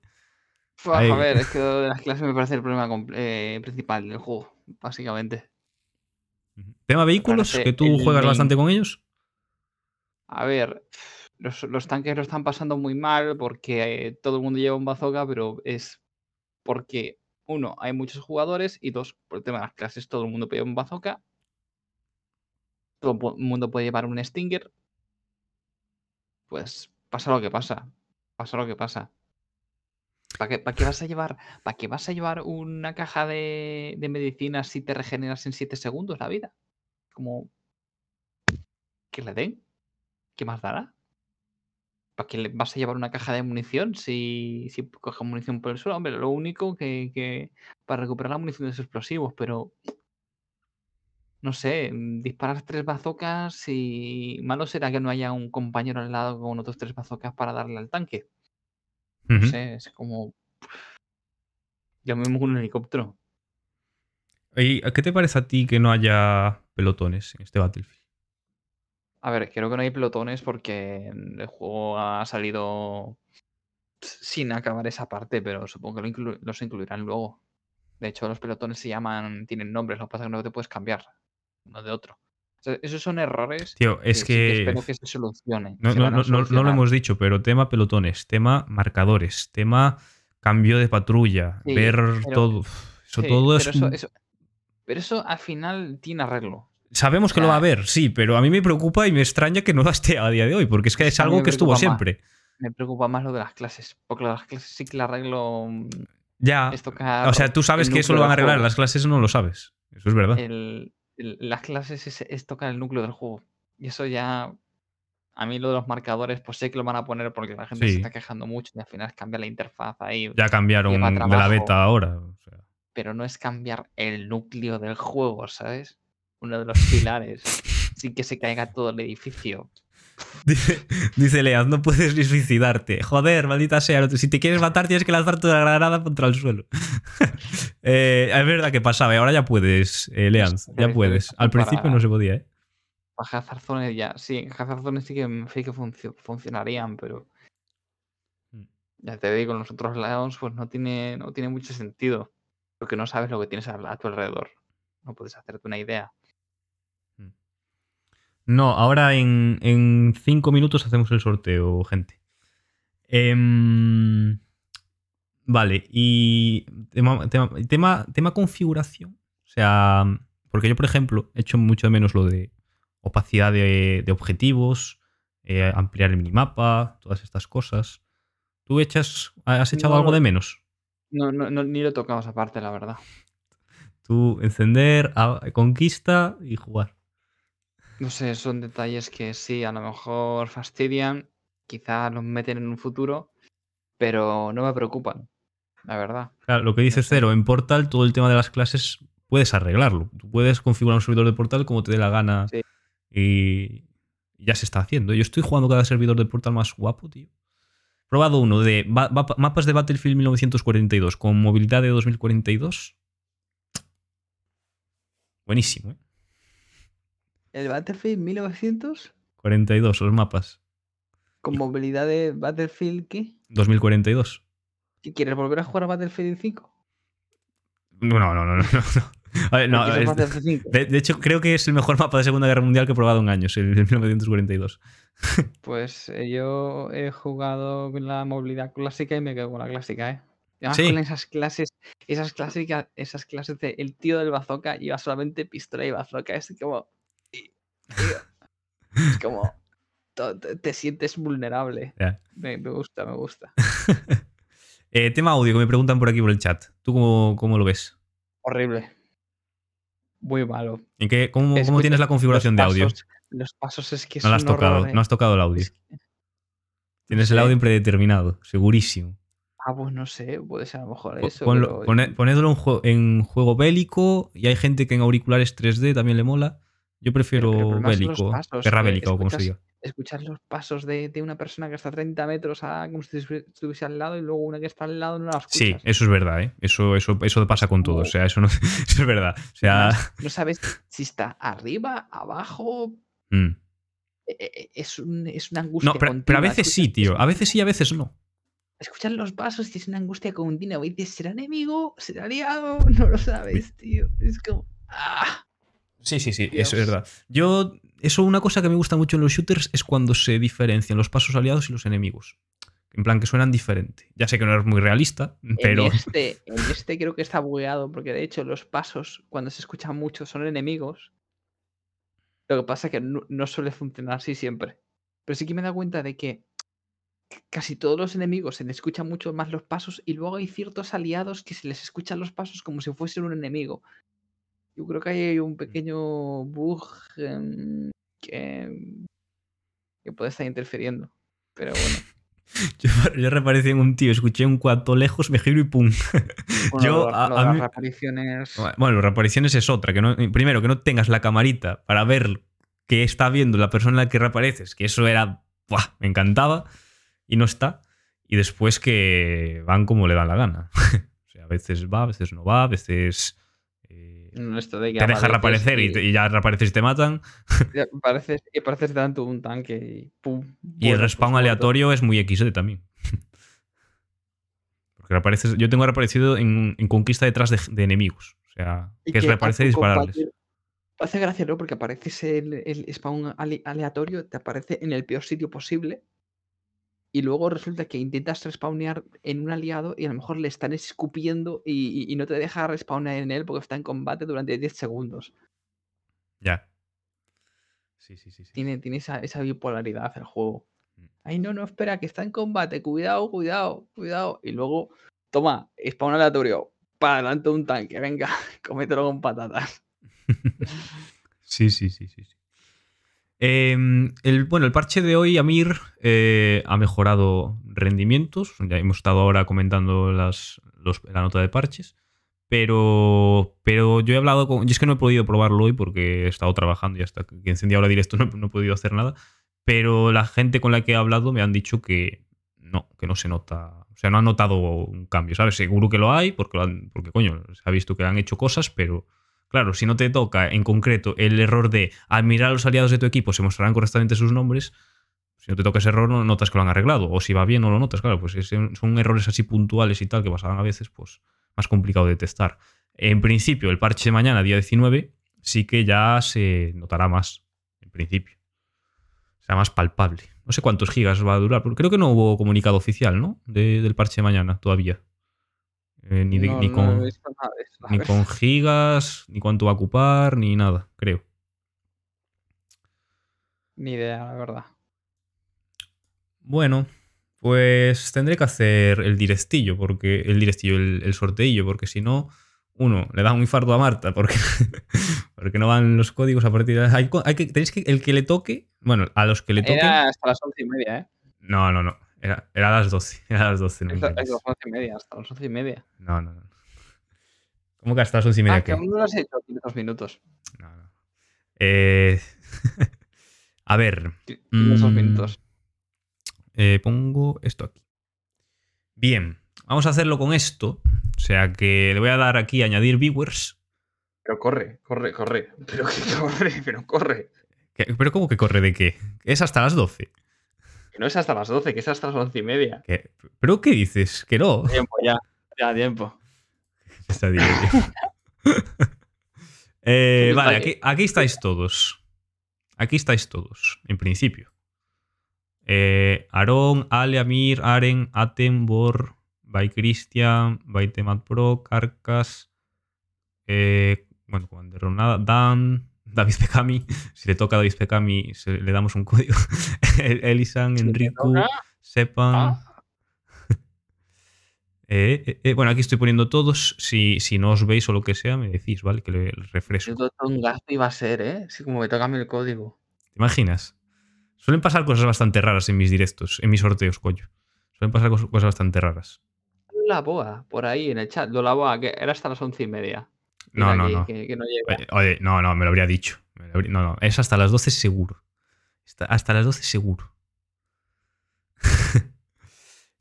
a ver, es que lo de las clases me parece el problema eh, principal del juego, básicamente. ¿Tema vehículos? ¿Que tú juegas bastante con ellos? A ver, los, tanques lo están pasando muy mal porque eh, todo el mundo lleva un bazooka, pero es porque uno, hay muchos jugadores y dos, por el tema de las clases, todo el mundo puede llevar un bazooka. Todo el mundo puede llevar un Stinger. Pues pasa lo que pasa. Pasa lo que pasa. ¿Para qué, para vas a llevar, para qué vas a llevar una caja de, de medicinas si te regeneras en 7 segundos la vida? Como que le den. ¿Qué más dará? ¿Para qué le vas a llevar una caja de munición si, si coges munición por el suelo? Hombre, lo único que, que para recuperar la munición de esos explosivos, pero no sé, mm, disparar tres bazocas y malo será que no haya un compañero al lado con otros tres bazocas para darle al tanque. No sé, es como... Con un helicóptero. ¿Y qué te parece a ti que no haya pelotones en este Battlefield? A ver, creo que no hay pelotones porque el juego ha salido sin acabar esa parte, pero supongo que lo inclu- los incluirán luego. De hecho, los pelotones se llaman, tienen nombres, lo que pasa es que no te puedes cambiar uno de otro. O sea, esos son errores Tío, que es sí que espero que se solucionen. No, lo hemos dicho, pero tema pelotones, tema marcadores, tema cambio de patrulla, Sí, ver pero- todo. Eso Sí, todo pero eso- pero eso al final tiene arreglo. Sabemos que lo va a haber, sí, pero a mí me preocupa y me extraña que no esté a día de hoy, porque es que Es algo que estuvo más. siempre. Me preocupa más lo de las clases, porque lo las clases sí que el arreglo Ya. O sea, tú sabes que eso lo van a arreglar, las clases no lo sabes. Eso es verdad. el- el- las clases es, es tocar el núcleo del juego. Y eso ya. A mí lo de los marcadores, pues sé que lo van a poner porque la gente se está quejando mucho y al final es cambiar la interfaz ahí. Ya cambiaron de la beta ahora. o sea. Pero no es cambiar el núcleo del juego, ¿sabes? Uno de los pilares. Sin que se caiga todo el edificio. Dice, dice Leaz, no puedes ni suicidarte. Joder, maldita sea. Si te quieres matar, tienes que lanzar toda la granada contra el suelo. [LAUGHS] Eh, es verdad que pasaba, y ahora ya puedes, eh, Sí, ya puedes. Al principio no se podía, ¿eh? Para Hazard Zone ya. Sí, Hazard Zone sí que, sí que funcio- funcionarían, pero. Mm. Ya te digo, en los otros lados, pues no tiene, no tiene mucho sentido. Porque no sabes lo que tienes a, a tu alrededor. No puedes hacerte una idea. No, ahora en, en cinco minutos hacemos el sorteo, gente. Em, vale, y tema, tema, tema, tema configuración. O sea, porque yo, por ejemplo, he hecho mucho de menos lo de opacidad de, de objetivos, eh, ampliar el minimapa, todas estas cosas. ¿Tú echas, has echado No, algo de menos? No, no, no- ni lo tocamos aparte, la verdad. Tú encender, a- conquista y jugar. No sé, son detalles que sí, a lo mejor fastidian. Quizá los meten en un futuro. Pero no me preocupan. La verdad. Claro, lo que dice sé. Cero, en Portal todo el tema de las clases puedes arreglarlo. Tú puedes configurar un servidor de Portal como te dé la gana Sí. y ya se está haciendo. Yo estoy jugando cada servidor de Portal más guapo, tío. He probado uno de mapas de Battlefield 1942 con movilidad de 2042. Buenísimo, ¿eh? El Battlefield 1900 42 los mapas. con movilidad de Battlefield, ¿qué? 2042. ¿Qué quieres volver a jugar a Battlefield 5? No, no, no, no. no, no. A ver, no, ¿Quieres es- Battlefield 5? de, de hecho, creo que es el mejor mapa de Segunda Guerra Mundial que he probado en años, el de 1942. [LAUGHS] Pues eh, yo he jugado con la movilidad clásica y me quedo con la clásica, ¿eh? Y Además Sí. con esas clases, esas clásicas, esas clases de el tío del bazooka lleva solamente pistola y bazooka, es como. Tío, es [LAUGHS] como. Te, te sientes vulnerable. Ya. Me, me gusta, me gusta. [LAUGHS] Eh, tema audio que me preguntan por aquí por el chat. ¿Tú cómo, cómo lo ves? Horrible. Muy malo. ¿En qué, cómo, cómo tienes la configuración de audio? Los pasos es que No lo has tocado, horror, ¿eh? no has tocado el audio. Es que- Tienes el audio predeterminado, segurísimo. Ah, pues no sé, puede ser a lo mejor eso. ponlo- pero- pone- ponedlo en, jue- en juego bélico y hay gente que en auriculares 3D también le mola. Yo prefiero pero bélico, pasos, guerra eh, bélica o como se diga. escuchar los pasos de, de una persona que está a 30 metros a como si estuvi- estuviese al lado y luego una que está al lado no la escuchas. Sí, eso es verdad, ¿eh? Eso, eso, eso pasa con todo. O sea, eso, no, [LAUGHS] eso es verdad. O sea, [LAUGHS] no sabes si está arriba, abajo. mm. e- e- Es, un- es una angustia. no, pero, pero a veces sí, tío. A veces sí, a veces no. Escuchas los pasos y es una angustia continua. Y dices, ¿será enemigo? ¿Será aliado? [LAUGHS] No lo sabes, tío. Es como. ¡Ah! Sí, sí, sí, Dios. eso es verdad. Yo, eso, una cosa que me gusta mucho en los shooters es cuando se diferencian los pasos aliados y los enemigos. En plan, que suenan diferente. Ya sé que no es muy realista, pero. En [LAUGHS] este, en este creo que está bugueado, porque de hecho los pasos, cuando se escuchan mucho, son enemigos. Lo que pasa es que no, no suele funcionar así siempre. Pero sí que me he dado cuenta de que casi todos los enemigos se les escuchan mucho más los pasos y luego hay ciertos aliados que se les escuchan los pasos como si fuesen un enemigo. Yo creo que hay un pequeño bug que, que puede estar interfiriendo. Pero bueno. [LAUGHS] Yo, yo reaparecí en un tío, escuché un cuanto lejos, me giro y pum. [LAUGHS] Bueno, Yo, lo- a- lo a las mí- reapariciones. Bueno, las reapariciones es otra. Que no, primero, que no tengas la camarita para ver qué está viendo la persona en la que reapareces, que eso era. ¡buah! Me encantaba. Y no está. Y después que van como le dan la gana. [LAUGHS] o sea, a veces va, a veces no va, a veces. No, esto de que te deja apareces reaparecer y, te- y ya reapareces y te matan. [LAUGHS] y apareces, y apareces de un tanque y pum. Y el respawn pues muerto. aleatorio es muy XD también. [LAUGHS] Porque reapareces, yo tengo reaparecido en, en conquista detrás de, de enemigos. O sea, que es reaparecer y dispararles. Hace gracia, ¿no? Porque apareces el, el spawn ale- aleatorio, te aparece en el peor sitio posible. Y luego resulta que intentas respawnear en un aliado y a lo mejor le están escupiendo y, y- y no te deja respawnear en él porque está en combate durante 10 segundos. Ya. Sí, sí, sí. sí. Tiene, tiene esa, esa bipolaridad el juego. Mm. Ay, no, no, espera, que está en combate. Cuidado, cuidado, cuidado. Y luego, toma, spawn aleatorio. Para adelante un tanque, venga, [LAUGHS] cómetelo con patatas. [LAUGHS] Sí, sí, sí, sí. sí. Em, el, bueno, el parche de hoy, Amir, eh, ha mejorado rendimientos. Ya hemos estado ahora comentando las, los- la nota de parches. Pero, pero yo he hablado con. Yo es que no he podido probarlo hoy porque he estado trabajando y hasta que encendí ahora directo [LAUGHS] no, no he podido hacer nada. Pero la gente con la que he hablado me han dicho que no, que no se nota. O sea, no han notado un cambio, ¿sabes? Seguro que lo hay, porque, lo han- porque coño, se ha visto que han hecho cosas, pero Claro, si no te toca en concreto el error de admirar a los aliados de tu equipo, se mostrarán correctamente sus nombres. Si no te toca ese error, no notas que lo han arreglado. O si va bien, no lo notas. Claro, pues son errores así puntuales y tal que pasaban a veces, pues más complicado de testar. En principio, el parche de mañana, día 19, sí que ya se notará más. En principio. Será más palpable. No sé cuántos gigas va a durar. porque Creo que no hubo comunicado oficial, ¿no? De- del parche de mañana todavía. Eh, ni de- no, ni no con nada de eso, ni con gigas, ni cuánto va a ocupar, ni nada, creo. Ni idea, la verdad. Bueno, pues tendré que hacer el directillo, porque el directillo, el, el sorteillo, porque si no, uno, le da un infarto a Marta, porque, [LAUGHS] porque no van los códigos a partir de... Hay, hay que, tenéis que, el que le toque, bueno, a los que le toquen... Era hasta las once y media, ¿eh? No, no, no, era, era a las 12, [LAUGHS] era a las 12, no, Es, las once y media, hasta las once y media. no, no, no. ¿Cómo que hasta las 11 y media Ah, que aún no lo has hecho, tienes dos minutos. No, no. Eh, [LAUGHS] a ver, Tienes dos Mm. minutos. Eh, pongo esto aquí. Bien, vamos a hacerlo con esto. O sea que le voy a dar aquí añadir viewers. Pero corre, corre, corre. Pero que [LAUGHS] corre, pero corre. ¿Qué- ¿Pero cómo que corre de qué? Es hasta las 12. No es hasta las 12, que es hasta las once y media. ¿Qué? ¿Pero qué dices? Que no. Tiempo, ya. Ya, tiempo. [LAUGHS] Está bien. [LAUGHS] Eh, vale, aquí, aquí estáis todos. Aquí estáis todos, en principio. Eh, Aarón, Ale, Amir, Aren, Atem, Bor, By Christian, By Temat Pro, Carcas, eh, bueno, con nada, Dan, David Pecami. Si le toca a David Pecami, se- le damos un código. [LAUGHS] El- Elisan, Enrico, Sepan. ah, [LAUGHS] Eh, eh, eh, bueno, aquí estoy poniendo todos. Si, si no os veis o lo que sea, me decís, ¿vale? Que le refresco. Yo un gasto iba a ser, ¿eh? Sí, como me toca el código. ¿Te imaginas? Suelen pasar cosas bastante raras en mis directos, en mis sorteos, coño. Suelen pasar cos- cosas bastante raras. La boa, por ahí en el chat. Lo la boa, que era hasta las once y media. No, no, aquí, no. Que, que no llega. Oye, no, no, me lo habría dicho. No, no, es hasta las 12 seguro. Hasta las 12 seguro. [LAUGHS]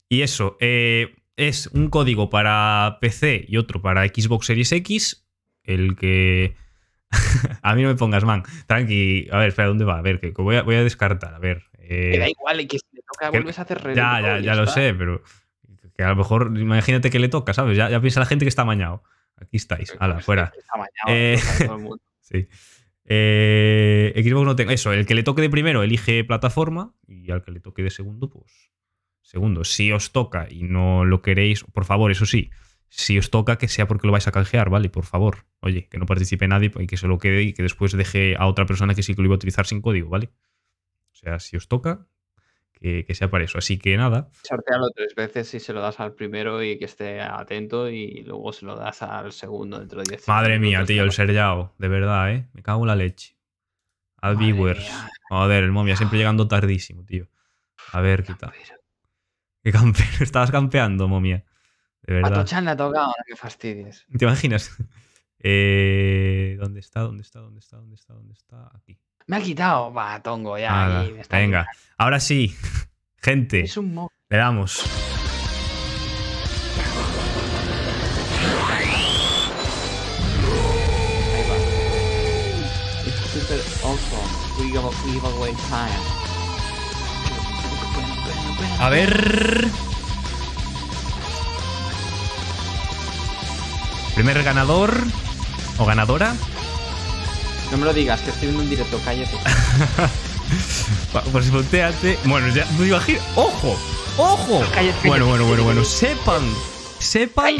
y eso, eh, es un código para PC y otro para Xbox Series X. El que. [LAUGHS] a mí no me pongas, man. Tranqui. A ver, espera, ¿dónde va? A ver, que voy a, voy a descartar. A ver. eh, Me da igual, que si le toca que- vuelves a hacer red. ya, ya, ya lo sé, pero que a lo mejor, imagínate que le toca, ¿sabes? Ya, ya piensa la gente que está amañado. Aquí estáis, ala, fuera. Eh, [LAUGHS] Sí. Eh, Xbox no tengo. Eso, el que le toque de primero elige plataforma y al que le toque de segundo, pues. Segundo. Si os toca y no lo queréis, por favor, eso sí. Si os toca, que sea porque lo vais a canjear, ¿vale? Por favor. Oye, que no participe nadie y que se lo quede y que después deje a otra persona que sí que lo iba a utilizar sin código, ¿vale? O sea, si os toca, que, que sea para eso. Así que nada. Sortealo tres veces y se lo das al primero y que esté atento y luego se lo das al segundo dentro de 10 Madre mía, tío, el. Serjao, de verdad, ¿eh? Me cago en la leche. Al Madre viewers. mía. Joder, el momia siempre llegando tardísimo, tío. A ver, qué tal. Campero. ¿Qué campe [LAUGHS] Estabas campeando, momia. De A verdad. Tochan le ha tocado, no me fastidies. ¿Te imaginas? [LAUGHS] Eh, ¿Dónde está? ¿Dónde está? ¿Dónde está? ¿Dónde está? ¿Dónde está? Aquí. Me ha quitado, va, tongo, ya. Me está venga. Ahora sí. [LAUGHS] Gente, Es un mo. le damos. Ahí va. It's super awesome. We give, we give away time. A ver. Primer ganador o ganadora. No me lo digas, que estoy viendo un directo, cállate. [LAUGHS] Pues volteate. Bueno, ya me imagino. ¡Ojo! ¡Ojo! Cállate, Bueno, cállate, bueno, bueno, bueno. Sepan. Sepan.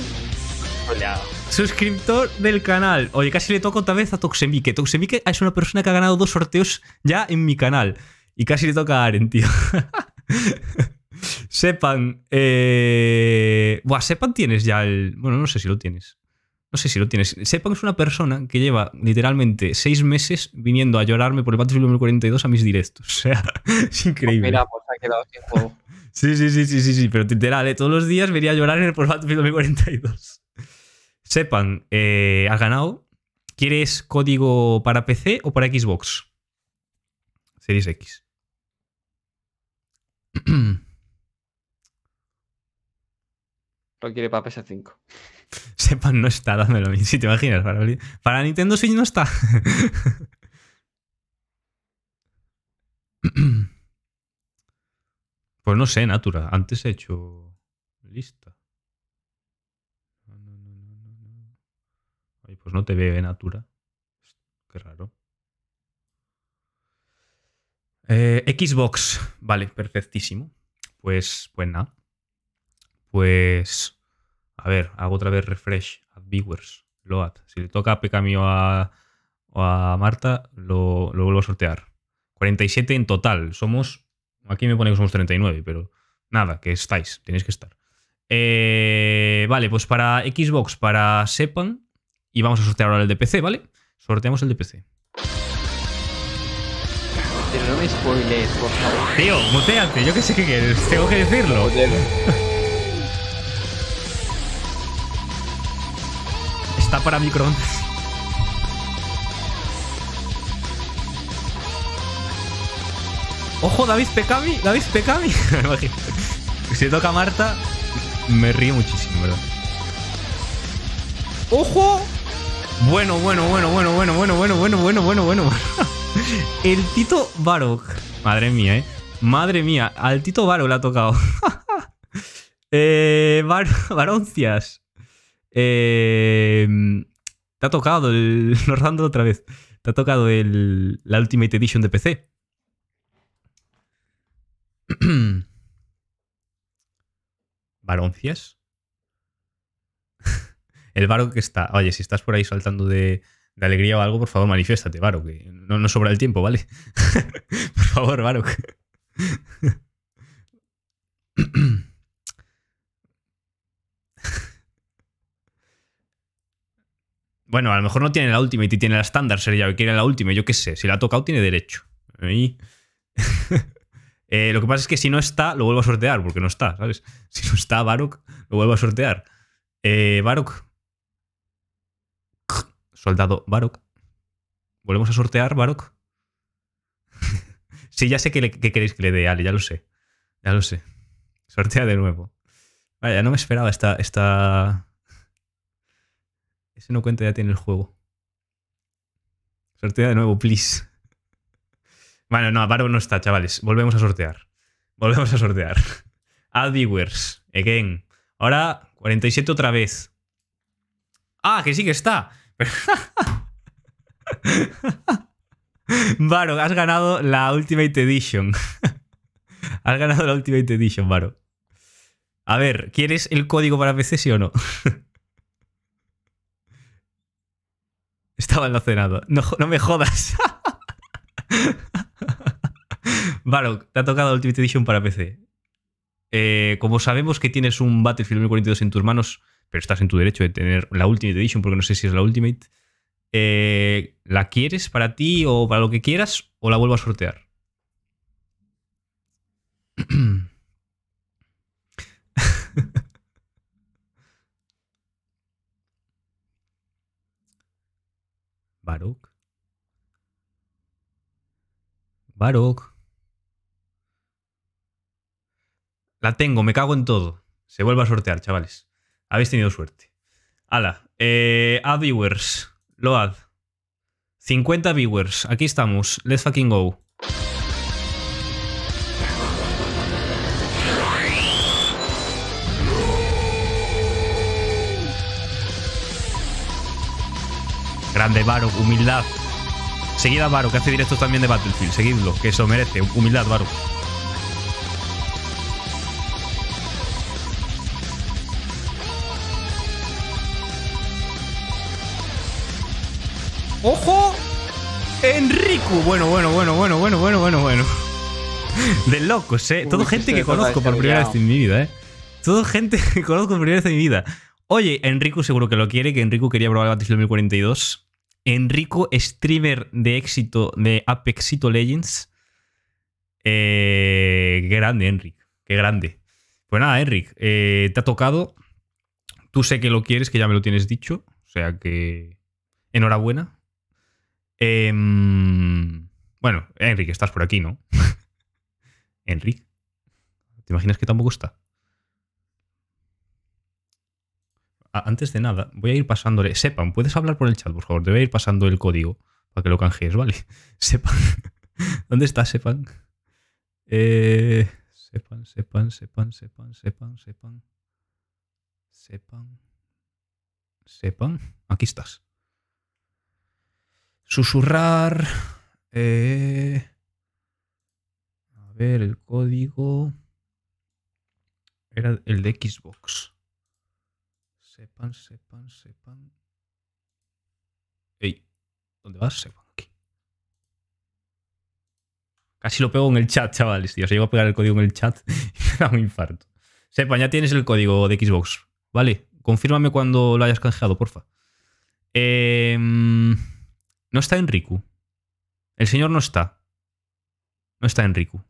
Oleado. Suscriptor del canal. Oye, casi le toca otra vez a Toxemique. Toxemique es una persona que ha ganado dos sorteos ya en mi canal. Y casi le toca a Aren, tío. [LAUGHS] Sepan. Eh... Buah, Sepan tienes ya el. Bueno, no sé si lo tienes. No sé si lo tienes. Sepan es una persona que lleva literalmente seis meses viniendo a llorarme por el Battlefield 2042 a mis directos. [LAUGHS] O sea, es increíble. Mira, pues ha quedado sin juego. [LAUGHS] Sí, sí, sí, sí, sí, sí, pero literal, ¿eh? todos los días venía a llorar en el por Battlefield 2042. Sepan, eh, has ganado. ¿Quieres código para PC o para Xbox? Series X. [CLEARS THROAT] Lo quiere para PS5. [LAUGHS] Sepan, no está, dámelo a mí. Si te imaginas, para, Nintendo Switch no está. [CLEARS THROAT] Pues no sé, Natura. Antes he hecho lista. Ay, pues no te veo, eh, Natura. Qué raro. Eh, Xbox. Vale, perfectísimo. Pues, pues nada. Pues. A ver, hago otra vez refresh. Add viewers. Load. Si le toca a Pecami o a, o a Marta, lo, lo vuelvo a sortear. 47 en total. Somos. Aquí me pone que somos 39, pero nada, que estáis. Tenéis que estar. Eh, vale, pues para Xbox, para Sepan. Y vamos a sortear ahora el de PC, ¿vale? Sorteamos el de PC. Pero no me spoilees, por favor. Tío, muteate, yo que sé qué quieres. Tengo que decirlo. [LAUGHS] Para microondas. Ojo, David Pecami, David Pecami. Si toca Marta, me río muchísimo, ¿verdad? ¡Ojo! Bueno, bueno, bueno, bueno, bueno, bueno, bueno, bueno, bueno, bueno, bueno. El Tito Barok. Madre mía, ¿eh? Madre mía, al Tito Barok le ha tocado. eh, Bar Baroncias. Eh, te ha tocado el. [LAUGHS] Norrando otra vez. Te ha tocado el, la Ultimate Edition de PC. [CLEARS THROAT] ¿Varoncias? [LAUGHS] El Varo que está. Oye, si estás por ahí saltando de, de alegría o algo, por favor, manifiéstate, Varo, que no, no sobra el tiempo, ¿vale? [LAUGHS] por favor, Varo. Bueno, a lo mejor no tiene la Ultimate y tiene la estándar, sería que quiere la Ultimate, yo qué sé. Si la ha tocado, tiene derecho. Ahí. [LAUGHS] Eh, lo que pasa es que si no está, lo vuelvo a sortear, porque no está, ¿sabes? [LAUGHS] Si no está Barok, lo vuelvo a sortear. Eh, Barok. [LAUGHS] Soldado Barok. ¿Volvemos a sortear, Barok? sí, ya sé que, que queréis que le dé, Ale, ya lo sé. Ya lo sé. Sortea de nuevo. Vaya, no me esperaba esta. esta... Ese no cuenta ya tiene el juego. Sortea de nuevo, please. [LAUGHS] Bueno, no, Barok no está, chavales. Volvemos a sortear. Volvemos a sortear. [LAUGHS] Add viewers. Again. Ahora 47 otra vez. Ah, que sí que está. [LAUGHS] Varo, has ganado la Ultimate Edition. has ganado la Ultimate Edition, Varo. A ver, ¿quieres el código para PC, sí o no? Estaba almacenado. No, no me jodas. [LAUGHS] Vale, te ha tocado Ultimate Edition para PC. Eh, como sabemos que tienes un Battlefield 2042 en tus manos, pero estás en tu derecho de tener la Ultimate Edition, porque no sé si es la Ultimate, eh, ¿la quieres para ti o para lo que quieras o la vuelvo a sortear? [CLEARS THROAT] [LAUGHS] Baruch. Baruch. La tengo, me cago en todo. Se vuelve a sortear, chavales. Habéis tenido suerte. Hala. Eh, add viewers. Load. 50 viewers. Aquí estamos. Let's fucking go. Grande Varo, humildad. Seguid a que hace directos también de Battlefield. Seguidlo, que eso merece. Humildad, Varo. ¡Ojo! Enrico. Bueno, bueno, bueno, bueno, bueno, bueno, bueno, bueno. De locos, ¿eh? Uy, Todo gente que [LAUGHS] conozco por primera vez en mi vida, ¿eh? Todo gente [LAUGHS] que conozco por primera vez en mi vida. Oye, Enrico seguro que lo quiere, que Enrico quería probar el Battlefield 2042. Enrico, streamer de éxito de Apexito Legends. Eh, qué grande, Enric. Qué grande. Pues nada, Enric, eh, te ha tocado. Tú sé que lo quieres, que ya me lo tienes dicho. O sea que. Enhorabuena. Em, bueno, Enric, estás por aquí, ¿no? [LAUGHS] Enric. ¿Te imaginas que tampoco está? A- Antes de nada, voy a ir pasándole. Sepan, puedes hablar por el chat, por favor. Te voy a ir pasando el código para que lo canjees, ¿vale? [LAUGHS] Sepan. ¿Dónde está Sepan? Eh, sepan, sepan, sepan, sepan, sepan, sepan. Sepan. Sepan. Aquí estás. Susurrar. eh, a ver, el código. Era el de Xbox. Sepan, sepan, sepan. Ey, ¿dónde vas? Sepan, aquí. Casi lo pego en el chat, chavales, tío. Se iba a pegar el código en el chat [LAUGHS] y me da un infarto. Sepan, ya tienes el código de Xbox. Vale, confírmame cuando lo hayas canjeado, porfa. Em, no está Enrico. El señor no está. No está Enrico.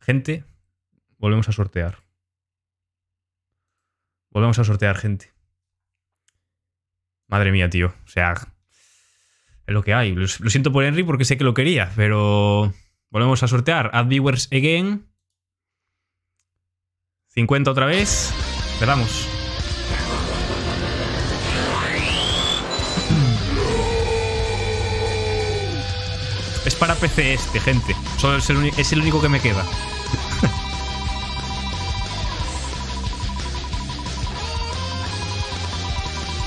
Gente, volvemos a sortear. Volvemos a sortear, gente. Madre mía, tío. O sea, es lo que hay. Lo, siento por Henry porque sé que lo quería, pero volvemos a sortear. Add viewers again. 50 otra vez. Cerramos. Es para PC este, gente. Solo es el único que me queda.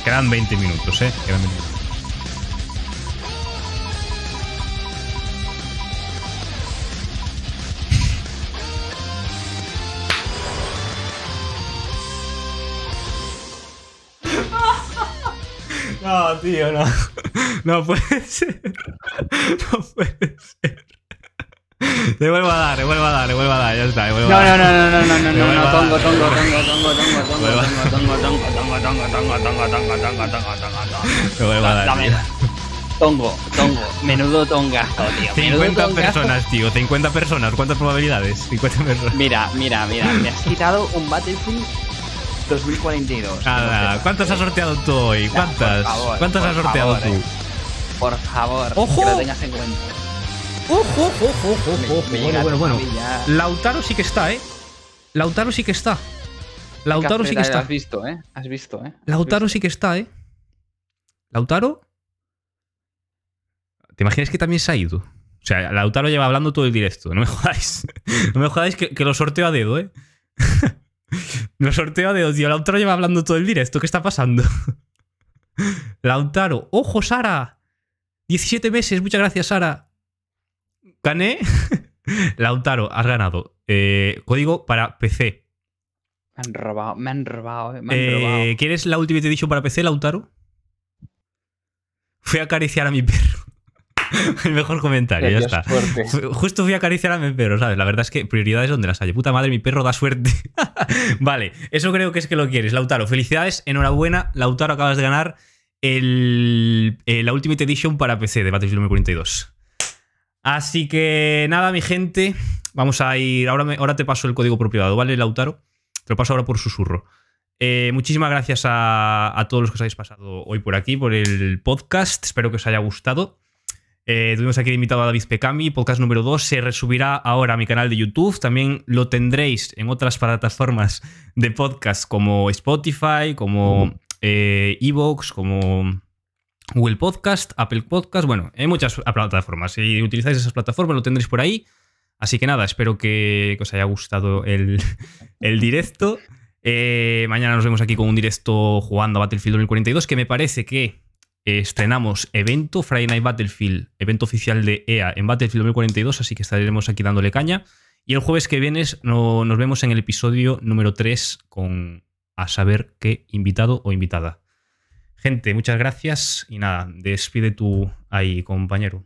Quedan 20 minutos, ¿eh? Quedan 20 minutos. [LAUGHS] No, tío, no. No puede ser. [LAUGHS] No puede ser. Le vuelvo a dar, le vuelvo a dar, le vuelvo a dar, ya está. No, no, no, no, no, no, no, no, a tongo, tongo, tongo, tongo, tongo, tongo, tongo, tongo, tongo, tongo, tongo, tongo, tongo, tongo, tongo. Le vuelvo a dar. Tongo, tongo, menudo tongazo, tío. menudo 50 tongazo. personas, tío. 50 personas. ¿Cuántas probabilidades? 50 personas. Mira, mira, mira, me has quitado un Battlefield 2042. que Nada. ¿Cuántas has sorteado tú hoy? ¿Cuántas? ¿Cuántas has sorteado tú? eh. Por favor, que lo tengas en cuenta. Ojo, ojo, ojo, ojo. me Bueno, bueno, bueno. Lautaro sí que está, ¿eh? Lautaro sí que está. Lautaro sí que está. Has visto, ¿eh? Has visto, ¿eh? Lautaro sí que está, ¿eh? Lautaro. ¿Te imaginas que también se ha ido? O sea, Lautaro lleva hablando todo el directo. No me [LAUGHS] jodáis. No me jodáis que, que lo sorteo a dedo, ¿eh? [LAUGHS] lo sorteo a dedo, tío. Lautaro lleva hablando todo el directo. ¿Qué está pasando? [LAUGHS] Lautaro. ¡Ojo, Sara! 17 meses. Muchas gracias, Sara. Gané. [LAUGHS] Lautaro, has ganado. Eh, código para PC. Me han robado, me han robado, eh, me han Eh, robado. ¿Quieres la Ultimate Edition para PC, Lautaro? Fui a acariciar a mi perro. [LAUGHS] el mejor comentario, ya está. Justo fui a acariciar a mi perro, ¿sabes? La verdad es que prioridades donde las hay. Puta madre, mi perro da suerte. [LAUGHS] vale, eso creo que es que lo quieres. Lautaro, felicidades, enhorabuena. Lautaro, acabas de ganar el, eh, la Ultimate Edition para PC de Battlefield 2042. Así que nada, mi gente. Vamos a ir. Ahora, me- te paso el código por privado, ¿vale, Lautaro? Te lo paso ahora por susurro. Eh, muchísimas gracias a, todos los que os habéis pasado hoy por aquí, por el podcast. Espero que os haya gustado. Eh, tuvimos aquí de invitado a David Pecami, podcast número 2. Se resubirá ahora a mi canal de YouTube. También lo tendréis en otras plataformas de podcast como Spotify, como eh, Evox, como Google Podcast, Apple Podcast. Bueno, hay muchas plataformas. Si utilizáis esas plataformas, lo tendréis por ahí. Así que nada, espero que, os haya gustado el, [LAUGHS] el directo. Eh, mañana nos vemos aquí con un directo jugando a Battlefield 2042, que me parece que eh, estrenamos evento, Friday Night Battlefield, evento oficial de EA en Battlefield 2042, así que estaremos aquí dándole caña. Y el jueves que viene no- nos vemos en el episodio número 3 con a saber qué invitado o invitada. Gente, muchas gracias y nada, despide tú ahí, compañero.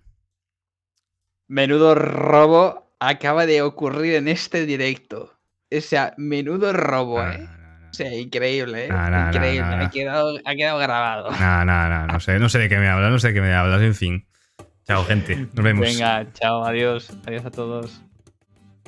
Menudo robo acaba de ocurrir en este directo. O sea, menudo robo, ¿eh? O sea, increíble, ¿eh? Increíble. quedado, ha quedado grabado. No, no, no, no sé, no sé de qué me hablas, no sé de qué me hablas, en fin. Chao, gente, nos vemos. Venga, chao, adiós. Adiós a todos.